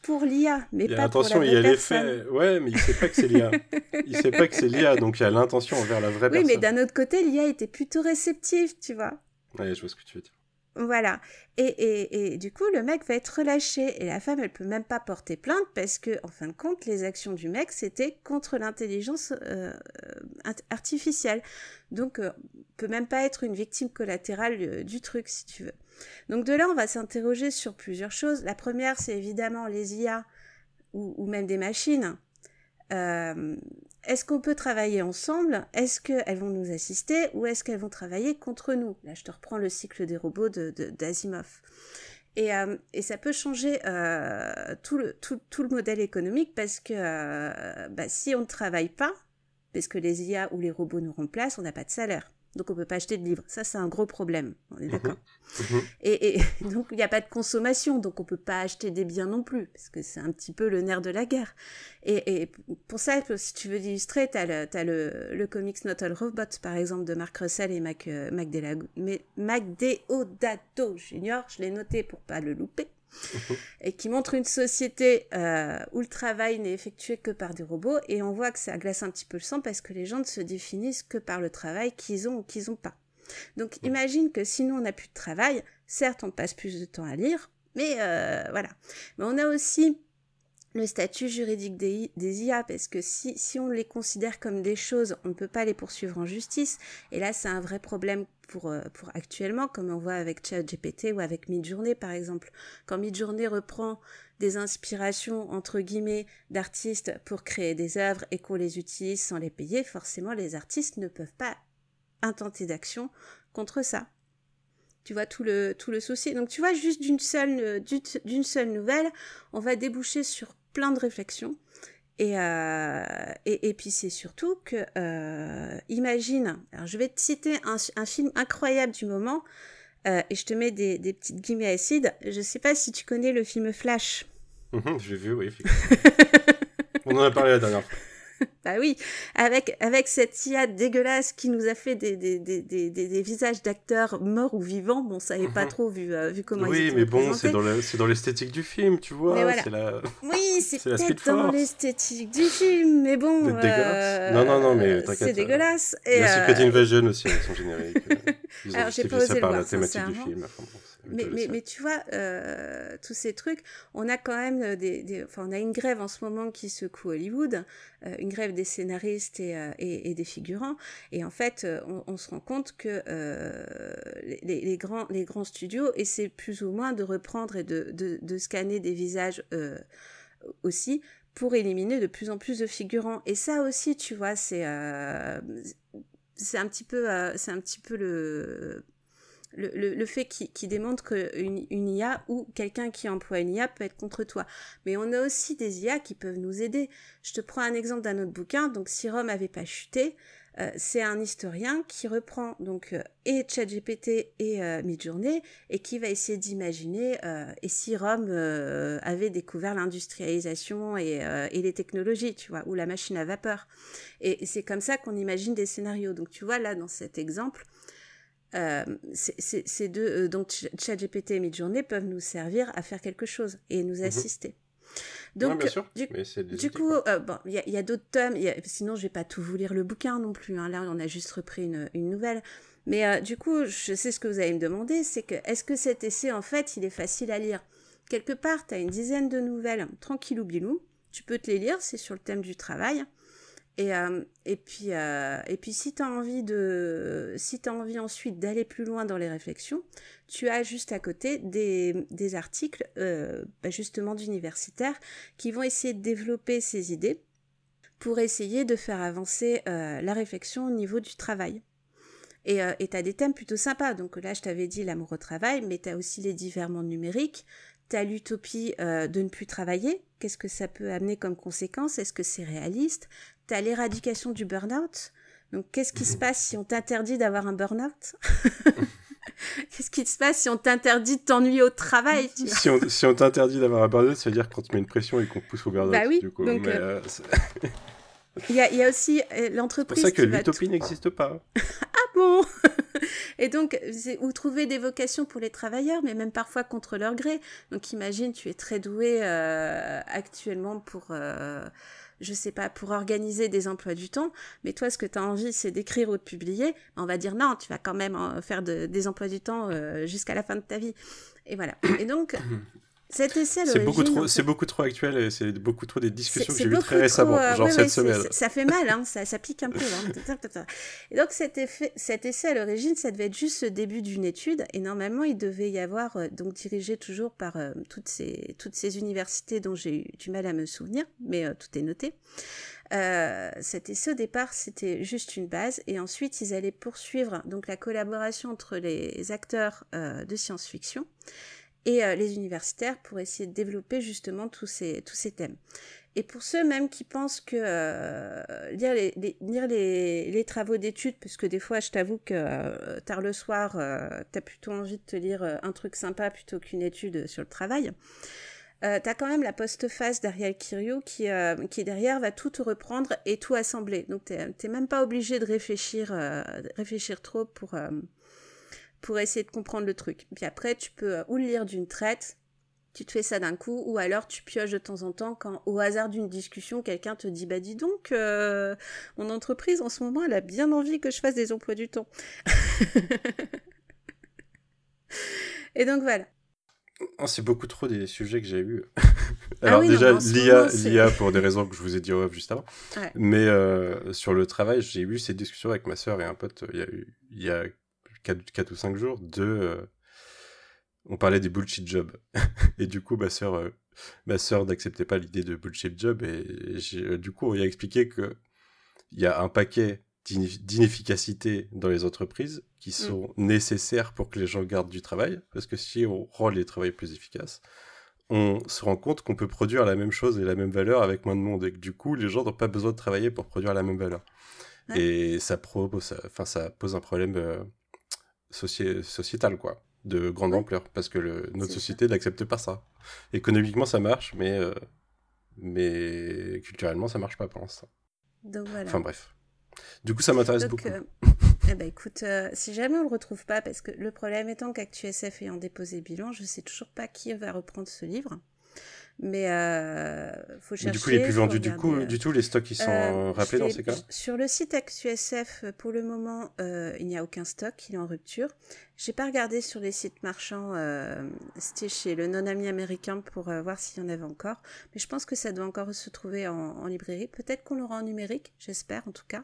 pour l'IA, mais pas pour la vraie il y a l'effet. Ouais, mais il sait pas que c'est l'IA. il sait pas que c'est l'IA, donc il y a l'intention envers la vraie personne. Oui, mais d'un autre côté, l'IA était plutôt réceptive, tu vois. Ouais, je vois ce que tu veux dire. Voilà. Et, du coup, le mec va être relâché. Et la femme, elle peut même pas porter plainte parce que, en fin de compte, les actions du mec, c'était contre l'intelligence euh, artificielle. Donc, euh, peut même pas être une victime collatérale euh, du truc, si tu veux. Donc, de là, on va s'interroger sur plusieurs choses. La première, c'est évidemment les IA ou même des machines. Euh, est-ce qu'on peut travailler ensemble? Est-ce qu'elles vont nous assister ou est-ce qu'elles vont travailler contre nous? Là, je te reprends le cycle des robots d'Asimov. De, et, euh, et, ça peut changer euh, tout, le, modèle économique parce que bah, si on ne travaille pas, parce que les IA ou les robots nous remplacent, on n'a pas de salaire donc on peut pas acheter de livres. Ça, c'est un gros problème. On est mhm. d'accord. Mhm. et, donc il n'y a pas de consommation, donc on peut pas acheter des biens non plus, parce que c'est un petit peu le nerf de la guerre. Et, pour ça, si tu veux illustrer, tu as, le, as le, le comics Not All Robot, par exemple, de Mark Russell et Mac, euh, Mac, Mac Deodato Junior. Je l'ai noté pour pas le louper et qui montre une société euh, où le travail n'est effectué que par des robots et on voit que ça glace un petit peu le sang parce que les gens ne se définissent que par le travail qu'ils ont ou qu'ils n'ont pas. Donc imagine que sinon on n'a plus de travail, certes on passe plus de temps à lire, mais euh, voilà. Mais on a aussi le statut juridique des, IA, parce que si, si on les considère comme des choses, on ne peut pas les poursuivre en justice. Et là, c'est un vrai problème pour, euh, pour actuellement, comme on voit avec ChatGPT ou avec Midjourney, par exemple. Quand Midjourney reprend des inspirations, entre guillemets, d'artistes pour créer des œuvres et qu'on les utilise sans les payer, forcément, les artistes ne peuvent pas intenter d'action contre ça. Tu vois tout le, tout le souci. Donc tu vois, juste d'une seule, d'une seule nouvelle, on va déboucher sur plein de réflexions. Et, euh, et, et, puis c'est surtout que, euh, imagine, alors je vais te citer un, un film incroyable du moment, euh, et je te mets des, des petites guillemets acides. Je sais pas si tu connais le film Flash. Mhm, J'ai vu, oui. On en a parlé la dernière fois. bah oui, avec, avec cette IA dégueulasse qui nous a fait des, des, des, des, des visages d'acteurs morts ou vivants, bon, ça n'est pas mhm. trop vu, euh, vu comment oui, ils étaient mais bon, c'est dans l'esthétique du film, tu vois. Voilà. La... Oui, c'est peut-être dans l'esthétique du film, mais bon. Euh, non, non, non, mais t'inquiète. C'est dégueulasse. Il y a euh... Secret Invasion aussi avec son générique. Ils ont Alors, j'ai pas osé le voir, la thématique du film. Enfin, bon, mais, mais, mais, tu vois, euh, tous ces trucs, on a quand même des, des, enfin, on a une grève en ce moment qui secoue Hollywood, euh, une grève des scénaristes et, euh, et, et, des figurants, et en fait, euh, on, on se rend compte que euh, les, les, grands, les grands studios essaient plus ou moins de reprendre et de, de, de scanner des visages aussi pour éliminer de plus en plus de figurants. Et ça aussi, tu vois, c'est c'est un petit peu, c'est un petit peu le le, fait qui, démontre qu'une une IA ou quelqu'un qui emploie une IA peut être contre toi. Mais on a aussi des IA qui peuvent nous aider. Je te prends un exemple d'un autre bouquin. Donc, si Rome avait pas chuté, euh, c'est un historien qui reprend donc euh, et ChatGPT et euh, Midjourney et qui va essayer d'imaginer et si Rome avait découvert l'industrialisation et, et, les technologies, tu vois, ou la machine à vapeur. Et c'est comme ça qu'on imagine des scénarios. Donc tu vois là dans cet exemple, euh, ces deux, donc ChatGPT et Midjourney peuvent nous servir à faire quelque chose et nous mhm. assister. Donc, sûr, du, coup, euh, bon, il y a, d'autres tomes. sinon, je vais pas tout vous lire le bouquin non plus. Hein. Là, on a juste repris une, une nouvelle. Mais euh, du coup, je sais ce que vous allez me demander, c'est que est-ce que cet essai, en fait, il est facile à lire? Quelque part, tu as une dizaine de nouvelles, tranquille ou bilou. Tu peux te les lire, c'est sur le thème du travail. Et, euh, euh, et puis, si tu as envie ensuite d'aller plus loin dans les réflexions, tu as juste à côté des, articles, euh, bah justement d'universitaires, qui vont essayer de développer ces idées pour essayer de faire avancer la réflexion au niveau du travail. Et tu as des thèmes plutôt sympas. Donc là, je t'avais dit l'amour au travail, mais tu as aussi les divers mondes numériques. As l'utopie de ne plus travailler? Qu'est-ce que ça peut amener comme conséquence? Est-ce que c'est réaliste? Tu as l'éradication du burn-out? Donc, qu'est-ce qui se passe si on t'interdit d'avoir un burn-out? Qu'est-ce qui se passe si on t'interdit de t'ennuyer au travail Si on, si on t'interdit d'avoir un burn-out, ça veut dire qu'on te met une pression et qu'on pousse au burn-out. Bah oui, du coup. Donc, euh, euh, il, y a, il y, a, aussi l'entreprise. C'est pour ça que l'utopie n'existe pas. ah bon? Et donc, vous trouvez des vocations pour les travailleurs, mais même parfois contre leur gré. Donc, imagine, tu es très doué euh, actuellement pour je sais pas, pour organiser des emplois du temps, mais toi, ce que tu as envie, c'est d'écrire ou de publier, on va dire non, tu vas quand même faire des emplois du temps euh, jusqu'à la fin de ta vie. Et voilà. Et donc, c'est beaucoup trop, c'est beaucoup trop actuel et c'est beaucoup trop des discussions que j'ai vues très récemment, euh, genre cette semaine. Ça fait mal, hein, ça, ça, pique un peu. Hein. et donc cet, effet, cet essai à l'origine, ça devait être juste le début d'une étude et normalement il devait y avoir euh, donc dirigé toujours par euh, toutes ces toutes ces universités dont j'ai eu du mal à me souvenir, mais tout est noté. cet essai au départ c'était juste une base et ensuite ils allaient poursuivre donc la collaboration entre les acteurs de science-fiction et euh, les universitaires pour essayer de développer justement tous ces, tous ces thèmes. Et pour ceux même qui pensent que euh, lire, les, lire les, les travaux d'études, parce que des fois je t'avoue que euh, tard le soir, tu as plutôt envie de te lire un truc sympa plutôt qu'une étude sur le travail, tu as quand même la postface d'Ariel Kirio qui, qui derrière va tout te reprendre et tout assembler. Donc tu n'es même pas obligé de réfléchir, de réfléchir trop pour pour essayer de comprendre le truc. Puis après, tu peux euh, ou le lire d'une traite, tu te fais ça d'un coup, ou alors tu pioches de temps en temps quand, au hasard d'une discussion, quelqu'un te dit Bah, dis donc, euh, mon entreprise en ce moment, elle a bien envie que je fasse des emplois du temps. Et donc voilà. Oh, c'est beaucoup trop des sujets que j'ai eu. Ah alors déjà, l'IA, l'IA pour des raisons que je vous ai dit off juste avant. Mais euh, sur le travail, j'ai eu ces discussions avec ma sœur et un pote il y a, il y a 4, ou 5 jours, de... Euh, on parlait des bullshit jobs. et du coup, ma sœur, euh, ma sœur n'acceptait pas l'idée de bullshit job. Et, euh, du coup, on lui a expliqué que il y a un paquet d'inefficacité dans les entreprises qui mm. sont nécessaires pour que les gens gardent du travail. Parce que si on rend les travails plus efficaces, on se rend compte qu'on peut produire la même chose et la même valeur avec moins de monde. Et que du coup, les gens n'ont pas besoin de travailler pour produire la même valeur. Et ça, enfin, ça pose un problème sociétal quoi, de grande ampleur, parce que le, notre société n'accepte pas ça. Économiquement, ça marche, mais, euh, mais culturellement, ça marche pas pour l'instant. Enfin bref. Du coup, ça m'intéresse beaucoup. Euh, eh ben, écoute, euh, si jamais on le retrouve pas, parce que le problème étant qu'ActuSF ayant déposé bilan, je sais toujours pas qui va reprendre ce livre. Mais euh, faut chercher. du coup, il est plus vendu du, coup, du tout, les stocks qui sont euh, rappelés dans ces cas Sur le site ActuSF, pour le moment, euh, il n'y a aucun stock, il est en rupture. J'ai pas regardé sur les sites marchands, euh, c'était chez le non-ami américain pour euh, voir s'il y en avait encore. Mais je pense que ça doit encore se trouver en, en librairie. Peut-être qu'on l'aura en numérique, j'espère en tout cas.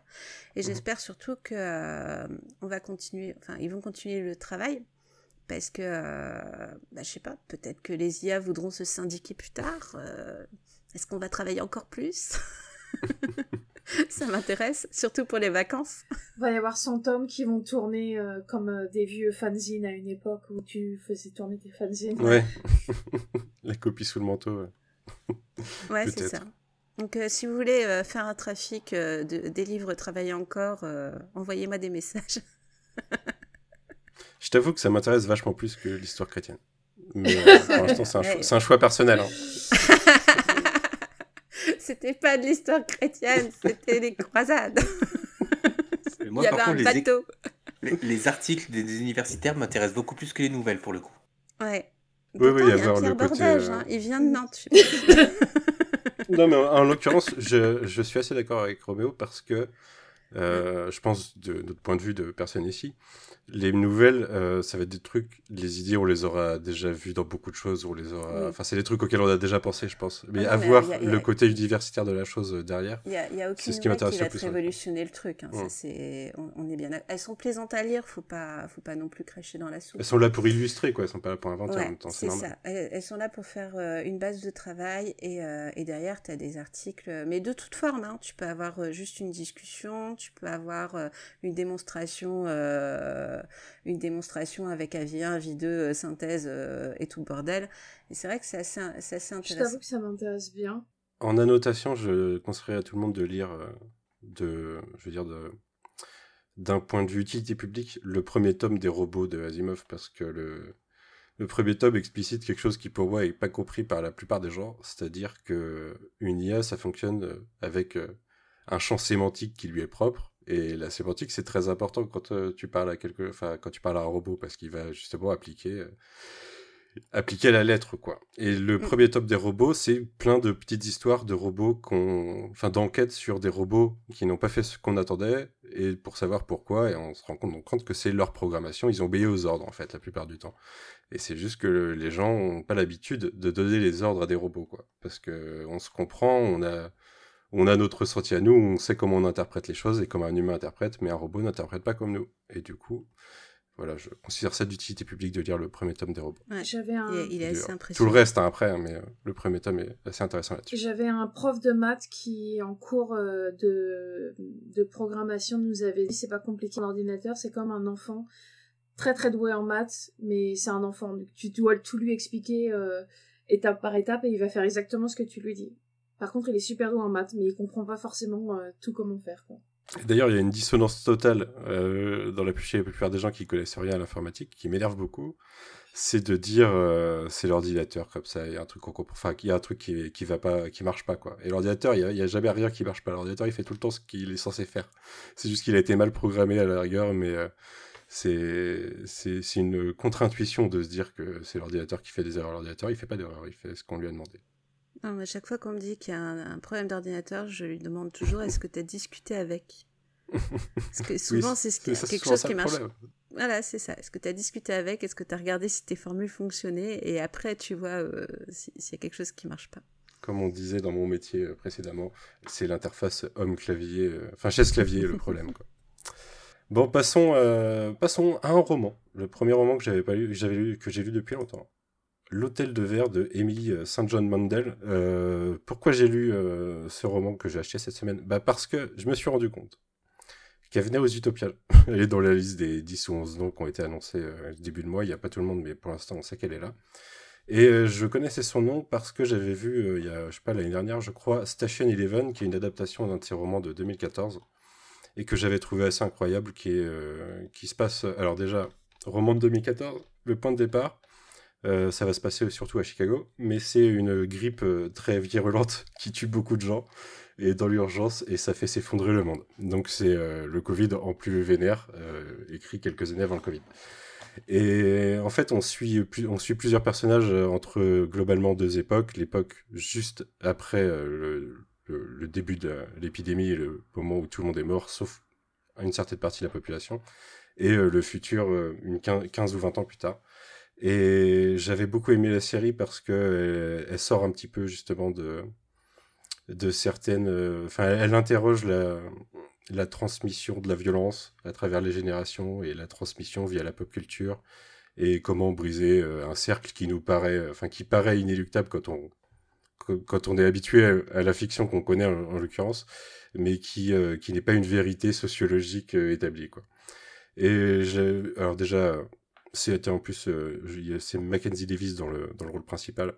Et mmh. j'espère surtout que euh, on va continuer, enfin, ils vont continuer le travail parce que, euh, bah, je sais pas, peut-être que les IA voudront se syndiquer plus tard. Euh, est-ce qu'on va travailler encore plus ça m'intéresse, surtout pour les vacances. Il va y avoir 100 tomes qui vont tourner euh, comme euh, des vieux fanzines à une époque où tu faisais tourner tes fanzines. Ouais. La copie sous le manteau. Ouais, c'est ça. Donc, euh, si vous voulez faire un trafic de, des livres travaillés encore, envoyez-moi des messages. Je t'avoue que ça m'intéresse vachement plus que l'histoire chrétienne. Mais pour l'instant, c'est un, choix personnel. Hein. c'était pas de l'histoire chrétienne, c'était les croisades. Moi, Il y avait un bateau. Les, articles des, universitaires m'intéressent beaucoup plus que les nouvelles pour le coup. Ouais. Oui, oui, il y a Pierre le Bordage, hein. il vient de Nantes. non, mais en, l'occurrence, je, je, suis assez d'accord avec Roméo parce que euh, je pense, de notre point de vue de personne ici, les nouvelles, euh, ça va être des trucs, les idées, on les aura déjà vues dans beaucoup de choses, on les aura... Enfin, c'est des trucs auxquels on a déjà pensé, je pense. Mais ah avoir le côté universitaire de la chose euh, derrière, c'est ce qui m'intéresse le plus. qui va révolutionner le truc. Hein. c'est... On, est bien... Elles sont plaisantes à lire, faut pas, faut pas non plus cracher dans la soupe. Elles sont là pour illustrer, quoi. Elles sont pas là pour inventer en même temps, c'est ça. Elles, sont là pour faire une base de travail et, et derrière, tu as des articles, mais de toute forme. Hein. Tu peux avoir juste une discussion, tu peux avoir une démonstration une démonstration avec AV1, AV2, synthèse euh, et tout le bordel. Et c'est vrai que c'est assez, intéressant. Je t'avoue que ça m'intéresse bien. En annotation, je conseillerais à tout le monde de lire, euh, de, je veux dire, de, d'un point de vue utilité publique, le premier tome des robots de Asimov, parce que le, le premier tome explicite quelque chose qui pour moi est pas compris par la plupart des gens, c'est-à-dire que une IA, ça fonctionne avec euh, un champ sémantique qui lui est propre, et la sémantique, c'est très important quand euh, tu parles à quelque, enfin, quand tu parles à un robot, parce qu'il va justement appliquer, euh, appliquer la lettre, quoi. Et le mm. premier top des robots, c'est plein de petites histoires de robots qu'on, enfin, d'enquêtes sur des robots qui n'ont pas fait ce qu'on attendait, et pour savoir pourquoi, et on se rend compte, compte que c'est leur programmation, ils ont obéi aux ordres, en fait, la plupart du temps. Et c'est juste que les gens n'ont pas l'habitude de donner les ordres à des robots, quoi. Parce que on se comprend, on a, on a notre ressenti à nous, on sait comment on interprète les choses et comment un humain interprète, mais un robot n'interprète pas comme nous. Et du coup, voilà, je considère ça d'utilité publique de lire le premier tome des robots. J'avais un... il, est assez impressionnant. Tout le reste hein, après, hein, mais euh, le premier tome est assez intéressant là-dessus. J'avais un prof de maths qui, en cours euh, de, de programmation, nous avait dit c'est pas compliqué un ordinateur, c'est comme un enfant très très doué en maths, mais c'est un enfant. Tu dois tout lui expliquer euh, étape par étape et il va faire exactement ce que tu lui dis. Par contre, il est super doué en maths, mais il comprend pas forcément euh, tout comment faire. D'ailleurs, il y a une dissonance totale euh, dans la plupart des gens qui connaissent rien à l'informatique, qui m'énerve beaucoup. C'est de dire euh, c'est l'ordinateur comme ça, il y a un truc qui, qui va pas, qui marche pas quoi. Et l'ordinateur, il y, a, jamais rien qui marche pas. L'ordinateur, il fait tout le temps ce qu'il est censé faire. C'est juste qu'il a été mal programmé à la rigueur, mais c'est c'est une contre-intuition de se dire que c'est l'ordinateur qui fait des erreurs. L'ordinateur, il fait pas d'erreurs, il fait ce qu'on lui a demandé. Non, à chaque fois qu'on me dit qu'il y a un, problème d'ordinateur, je lui demande toujours est-ce que tu as discuté avec? Parce que souvent, c'est quelque chose qui marche. Voilà, c'est ça. Est-ce que tu as discuté avec? Est-ce que tu as regardé si tes formules fonctionnaient? Et après, tu vois euh, s'il y a quelque chose qui marche pas. Comme on disait dans mon métier euh, précédemment, c'est l'interface homme-clavier, euh, enfin chaise-clavier le problème. Quoi. Bon, passons, passons à un roman. Le premier roman que j'avais pas lu, j'avais lu, que j'ai lu depuis longtemps. L'Hôtel de verre de Emily euh, St. John Mandel. Euh, pourquoi j'ai lu euh, ce roman que j'ai acheté cette semaine? Bah Parce que je me suis rendu compte qu'elle venait aux Utopias. Elle est dans la liste des 10 ou 11 noms qui ont été annoncés début de mois. Il n'y a pas tout le monde, mais pour l'instant, on sait qu'elle est là. Et je connaissais son nom parce que j'avais vu, il y a, je sais pas, l'année dernière, je crois, Station Eleven, qui est une adaptation d'un de ses romans de 2014, et que j'avais trouvé assez incroyable, qui se passe... Alors déjà, roman de 2014, le point de départ, euh, ça va se passer surtout à Chicago, mais c'est une grippe euh, très virulente qui tue beaucoup de gens et dans l'urgence et ça fait s'effondrer le monde. Donc c'est euh, le Covid en plus vénère, écrit quelques années avant le Covid. Et en fait, on suit, plusieurs personnages entre globalement deux époques. L'époque juste après le, le, début de l'épidémie le moment où tout le monde est mort, sauf une certaine partie de la population, et le futur une 15 ou 20 ans plus tard. Et j'avais beaucoup aimé la série parce que euh, elle, sort un petit peu justement de de certaines. Euh, enfin, elle interroge la, la transmission de la violence à travers les générations et la transmission via la pop culture et comment briser euh, un cercle qui nous paraît, enfin qui paraît inéluctable quand on quand on est habitué à, la fiction qu'on connaît en, l'occurrence, mais qui, qui n'est pas une vérité sociologique établie. Quoi. Et alors déjà, c'était en plus, c'est Mackenzie Davis dans le, dans le rôle principal.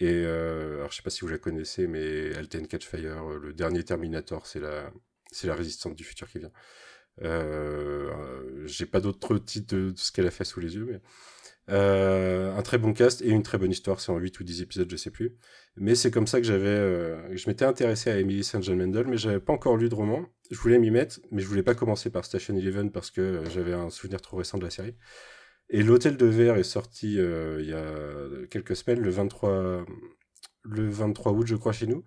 Et alors je sais pas si vous la connaissez, mais Alten Catchfire, le dernier Terminator, c'est la, c'est la résistante du futur qui vient. Euh, j'ai pas d'autres titres de, ce qu'elle a fait sous les yeux, mais euh, un très bon cast et une très bonne histoire. C'est en 8 ou 10 épisodes, je sais plus. Mais c'est comme ça que j'avais, euh, je m'étais intéressé à Emily St. John Mendel, mais j'avais pas encore lu de roman. Je voulais m'y mettre, mais je voulais pas commencer par Station Eleven parce que j'avais un souvenir trop récent de la série. Et l'Hôtel de Verre est sorti il y a quelques semaines, le 23, le 23 août, je crois, chez nous.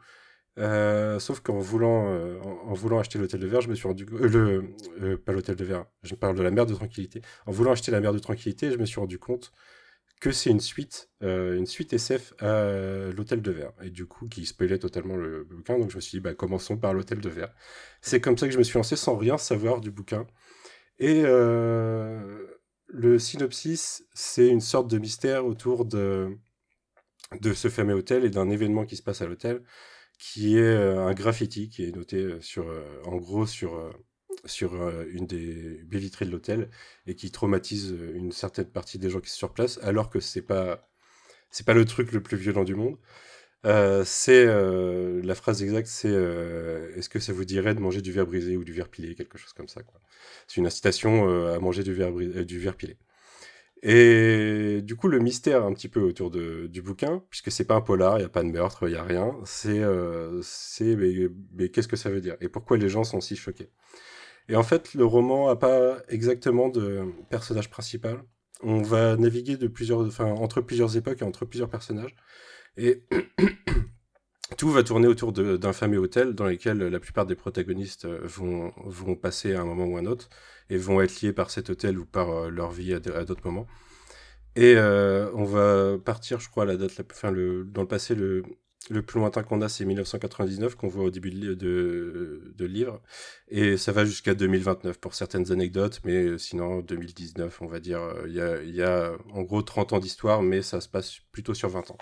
Euh, sauf qu'en voulant, euh, en, voulant acheter l'hôtel de verre, je me suis rendu euh, le, pas l'hôtel de verre, je parle de la mer de tranquillité. En voulant acheter la mer de tranquillité, je me suis rendu compte que c'est une suite, une suite SF à l'hôtel de verre, et du coup qui spoilait totalement le bouquin. Donc je me suis dit, bah, commençons par l'hôtel de verre. C'est comme ça que je me suis lancé sans rien savoir du bouquin. Et le synopsis, c'est une sorte de mystère autour de de ce fameux hôtel et d'un événement qui se passe à l'hôtel qui est euh, un graffiti qui est noté euh, sur, euh, en gros sur, une des baies de l'hôtel et qui traumatise une certaine partie des gens qui sont sur place, alors que c'est pas pas le truc le plus violent du monde. C'est la phrase exacte, c'est est-ce que ça vous dirait de manger du verre brisé ou du verre pilé, quelque chose comme ça. C'est une incitation à manger du verre, du verre pilé. Et du coup, le mystère un petit peu autour de, du bouquin, puisque c'est pas un polar, il n'y a pas de meurtre, il n'y a rien, c'est euh, mais, mais qu'est-ce que ça veut dire? Et pourquoi les gens sont si choqués? Et en fait, le roman n'a pas exactement de personnage principal. On va naviguer de plusieurs, entre plusieurs époques et entre plusieurs personnages. Et tout va tourner autour d'un fameux hôtel dans lequel la plupart des protagonistes vont, vont passer à un moment ou un autre et vont être liés par cet hôtel ou par euh, leur vie à, d'autres moments. Et euh, on va partir, je crois, à la date, enfin, le, dans le passé, le, le plus lointain qu'on a, c'est 1999, qu'on voit au début de, de, de livre. Et ça va jusqu'à 2029 pour certaines anecdotes, mais sinon, 2019, on va dire, il y a, y a en gros 30 ans d'histoire, mais ça se passe plutôt sur 20 ans.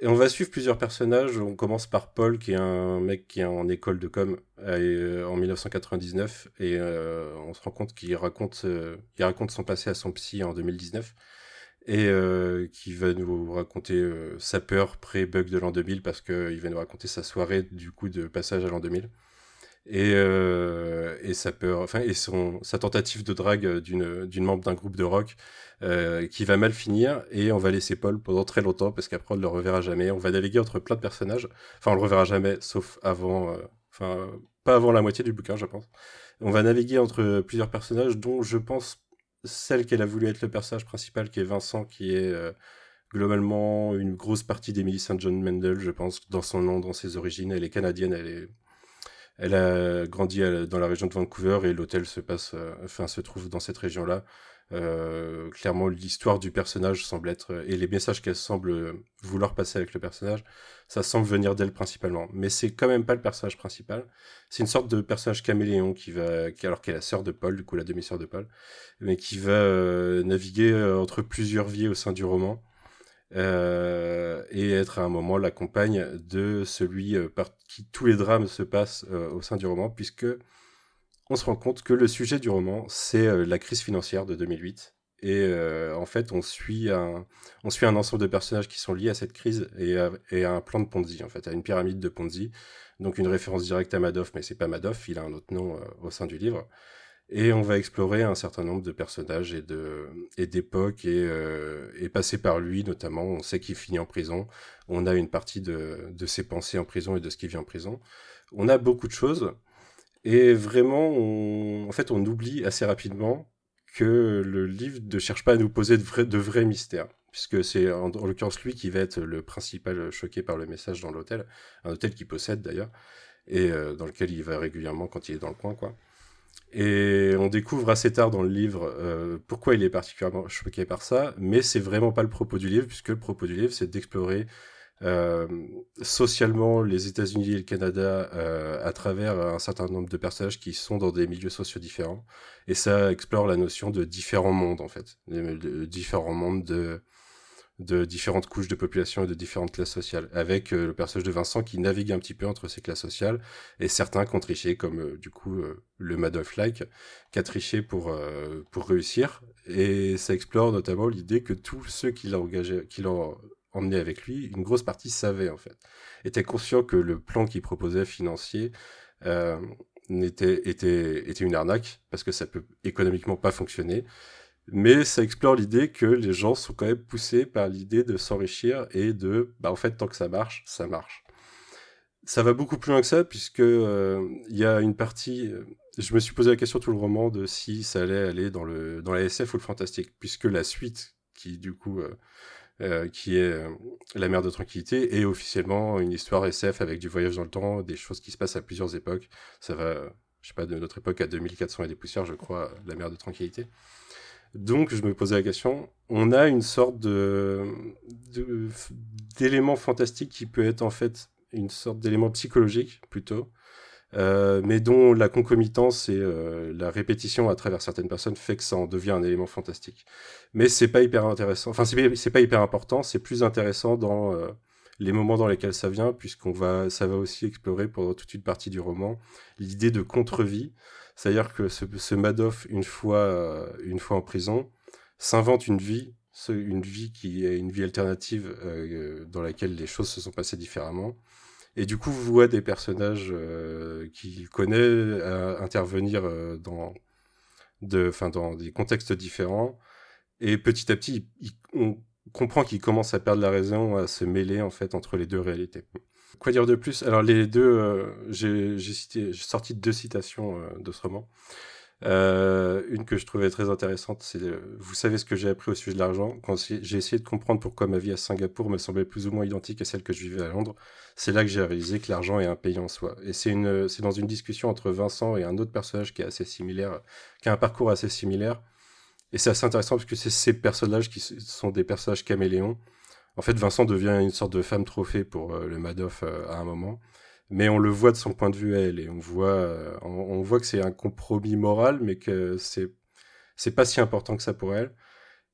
Et on va suivre plusieurs personnages. On commence par Paul, qui est un mec qui est en école de com euh, en 1999, et euh, on se rend compte qu'il raconte, euh, raconte son passé à son psy en 2019, et qui va nous raconter sa peur pré-bug de l'an 2000, parce qu'il va nous raconter sa soirée du coup de passage à l'an 2000 et, et sa peur, enfin et son sa tentative de drague d'une d'une membre d'un groupe de rock euh, qui va mal finir et on va laisser Paul pendant très longtemps parce qu'après on ne le reverra jamais. On va naviguer entre plein de personnages. Enfin, on le reverra jamais, sauf avant, euh, enfin, pas avant la moitié du bouquin, je pense. On va naviguer entre plusieurs personnages dont je pense celle qu'elle a voulu être le personnage principal, qui est Vincent, qui est euh, globalement une grosse partie d'Emily St. John Mendel, je pense, dans son nom, dans ses origines. Elle est canadienne, elle est elle a grandi dans la région de Vancouver et l'hôtel se passe, enfin, se trouve dans cette région-là. Euh, clairement, l'histoire du personnage semble être et les messages qu'elle semble vouloir passer avec le personnage, ça semble venir d'elle principalement. Mais c'est quand même pas le personnage principal. C'est une sorte de personnage caméléon qui va, alors qu'elle est la sœur de Paul, du coup la demi-sœur de Paul, mais qui va euh, naviguer euh, entre plusieurs vies au sein du roman. Et être à un moment la compagne de celui par qui tous les drames se passent au sein du roman, puisque on se rend compte que le sujet du roman, c'est euh, la crise financière de 2008. Et euh, en fait, on suit, un, on suit un ensemble de personnages qui sont liés à cette crise et à, un plan de Ponzi, en fait, à une pyramide de Ponzi. Donc une référence directe à Madoff, mais c'est pas Madoff, il a un autre nom euh, au sein du livre. Et on va explorer un certain nombre de personnages et et d'époques et, et passer par lui notamment. On sait qu'il finit en prison. On a une partie de, de ses pensées en prison et de ce qui vit en prison. On a beaucoup de choses. Et vraiment, on, en fait, on oublie assez rapidement que le livre ne cherche pas à nous poser de vrais, de vrais mystères. Puisque c'est en, l'occurrence lui qui va être le principal choqué par le message dans l'hôtel. Un hôtel qu'il possède d'ailleurs. Et euh, dans lequel il va régulièrement quand il est dans le coin, quoi. Et on découvre assez tard dans le livre euh, pourquoi il est particulièrement choqué par ça, mais c'est vraiment pas le propos du livre, puisque le propos du livre, c'est d'explorer euh, socialement les États-Unis et le Canada euh, à travers un certain nombre de personnages qui sont dans des milieux sociaux différents. Et ça explore la notion de différents mondes, en fait. De, différents mondes de, de différentes couches de population et de différentes classes sociales, avec euh, le personnage de Vincent qui navigue un petit peu entre ces classes sociales, et certains qui ont triché, comme euh, du coup euh, le Madoff-like, qui a triché pour, pour réussir, et ça explore notamment l'idée que tous ceux qui l'ont emmené avec lui, une grosse partie savaient en fait, étaient conscients que le plan qu'il proposait financier était, était, était une arnaque, parce que ça peut économiquement pas fonctionner, mais ça explore l'idée que les gens sont quand même poussés par l'idée de s'enrichir et de, bah en fait, tant que ça marche, ça marche. Ça va beaucoup plus loin que ça, puisque euh, il y a une partie. Euh, je me suis posé la question tout le roman de si ça allait aller dans le dans la SF ou le fantastique, puisque la suite, qui du coup euh, qui est La mer de tranquillité, est officiellement une histoire SF avec du voyage dans le temps, des choses qui se passent à plusieurs époques. Ça va, je sais pas, de notre époque à 2400 et des poussières, je crois, La mer de tranquillité. Donc, je me posais la question, on a une sorte d'élément fantastique qui peut être en fait une sorte d'élément psychologique plutôt, euh, mais dont la concomitance et euh, la répétition à travers certaines personnes fait que ça en devient un élément fantastique. Mais c'est pas hyper intéressant, enfin c'est pas hyper important, c'est plus intéressant dans euh, les moments dans lesquels ça vient, puisqu'on va, ça va aussi explorer pendant toute une partie du roman l'idée de contre-vie. C'est-à-dire que ce, Madoff, une fois, euh, une fois en prison, s'invente une vie, une vie qui est une vie alternative euh, dans laquelle les choses se sont passées différemment. Et du coup, voit des personnages euh, qu'il connaît intervenir dans, de, dans des contextes différents. Et petit à petit, on comprend qu'il commence à perdre la raison, à se mêler en fait entre les deux réalités. Quoi dire de plus? Alors les deux, euh, j'ai sorti deux citations de ce roman. Une que je trouvais très intéressante, c'est Vous savez ce que j'ai appris au sujet de l'argent? Quand j'ai essayé de comprendre pourquoi ma vie à Singapour me semblait plus ou moins identique à celle que je vivais à Londres, c'est là que j'ai réalisé que l'argent est un pays en soi. Et c'est dans une discussion entre Vincent et un autre personnage qui qui a un parcours assez similaire. Et c'est assez intéressant parce que c'est ces personnages qui sont des personnages caméléons en fait, Vincent devient une sorte de femme trophée pour euh, le Madoff euh, à un moment, mais on le voit de son point de vue elle et on voit, euh, on, voit que c'est un compromis moral, mais que c'est c'est pas si important que ça pour elle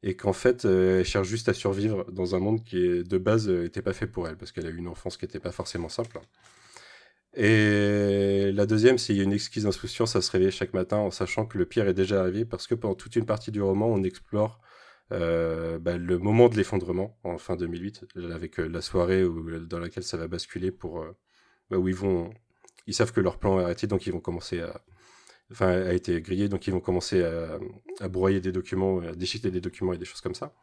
et qu'en fait, elle cherche juste à survivre dans un monde qui de base n'était pas fait pour elle parce qu'elle a eu une enfance qui n'était pas forcément simple. Et la deuxième, c'est une exquise insouciance à se réveiller chaque matin en sachant que le pire est déjà arrivé parce que pendant toute une partie du roman, on explore euh, bah, le moment de l'effondrement en fin 2008, avec euh, la soirée où, dans laquelle ça va basculer pour euh, bah, où ils vont, ils savent que leur plan est arrêté, donc ils vont commencer enfin, a été grillé, donc ils vont commencer à, broyer des documents, à déchiqueter des documents et des choses comme ça.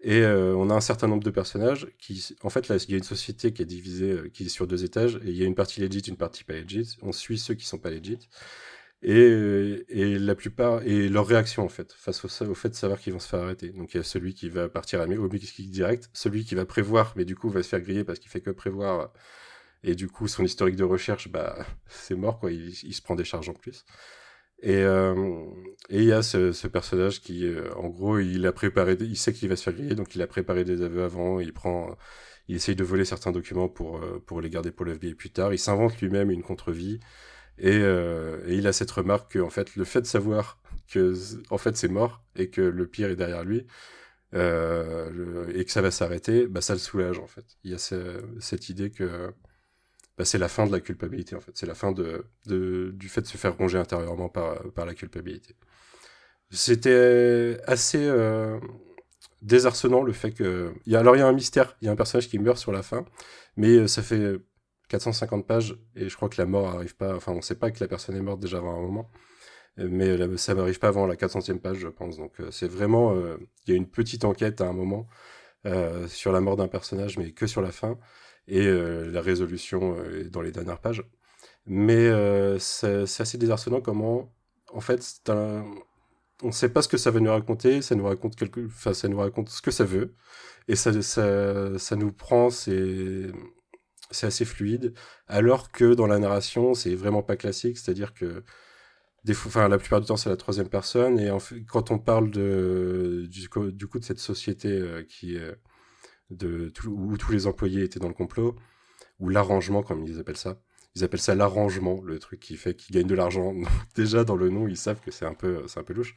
Et on a un certain nombre de personnages qui, en fait, il y a une société qui est divisée, qui est sur deux étages, et il y a une partie legit, une partie pas legit. On suit ceux qui sont pas legit et, la plupart et leur réaction en fait face au, fait de savoir qu'ils vont se faire arrêter. Donc il y a celui qui va partir à kick direct, celui qui va prévoir mais du coup va se faire griller parce qu'il fait que prévoir et du coup son historique de recherche bah c'est mort quoi, il, se prend des charges en plus. Et euh, et il y a ce, personnage qui euh, en gros il a préparé il sait qu'il va se faire griller donc il a préparé des aveux avant, il prend il essaye de voler certains documents pour euh, pour les garder pour l'FBI plus tard, il s'invente lui-même une contre-vie euh, et, il a cette remarque que en fait, le fait de savoir que en fait c'est mort et que le pire est derrière lui euh, et que ça va s'arrêter, bah, ça le soulage en fait. Il y a cette idée que bah, c'est la fin de la culpabilité en fait. C'est la fin de, du fait de se faire ronger intérieurement par, par la culpabilité. C'était assez euh, désarçonnant le fait que. Alors il y a un mystère, il y a un personnage qui meurt sur la fin, mais ça fait 450 pages et je crois que la mort arrive pas. Enfin, on sait pas que la personne est morte déjà avant un moment, mais ça n'arrive pas avant la 400e page, je pense. Donc, euh, c'est vraiment. Euh, il y a une petite enquête à un moment euh, sur la mort d'un personnage, mais que sur la fin, et la résolution est dans les dernières pages. Mais c'est assez désarçonnant comment, en fait, on ne sait pas ce que ça veut nous raconter, ça nous raconte quelque, enfin, ça nous raconte ce que ça veut, et ça, ça, ça nous prend, c'est c'est assez fluide, alors que dans la narration, c'est vraiment pas classique, c'est-à-dire que des enfin, la plupart du temps, c'est la troisième personne, et quand on parle de, du, du coup de cette société euh, qui de, où tous les employés étaient dans le complot, ou l'arrangement, comme ils appellent ça, ils appellent ça l'arrangement, le truc qui fait qu'ils gagnent de l'argent. Déjà dans le nom, ils savent que c'est un peu, un peu louche.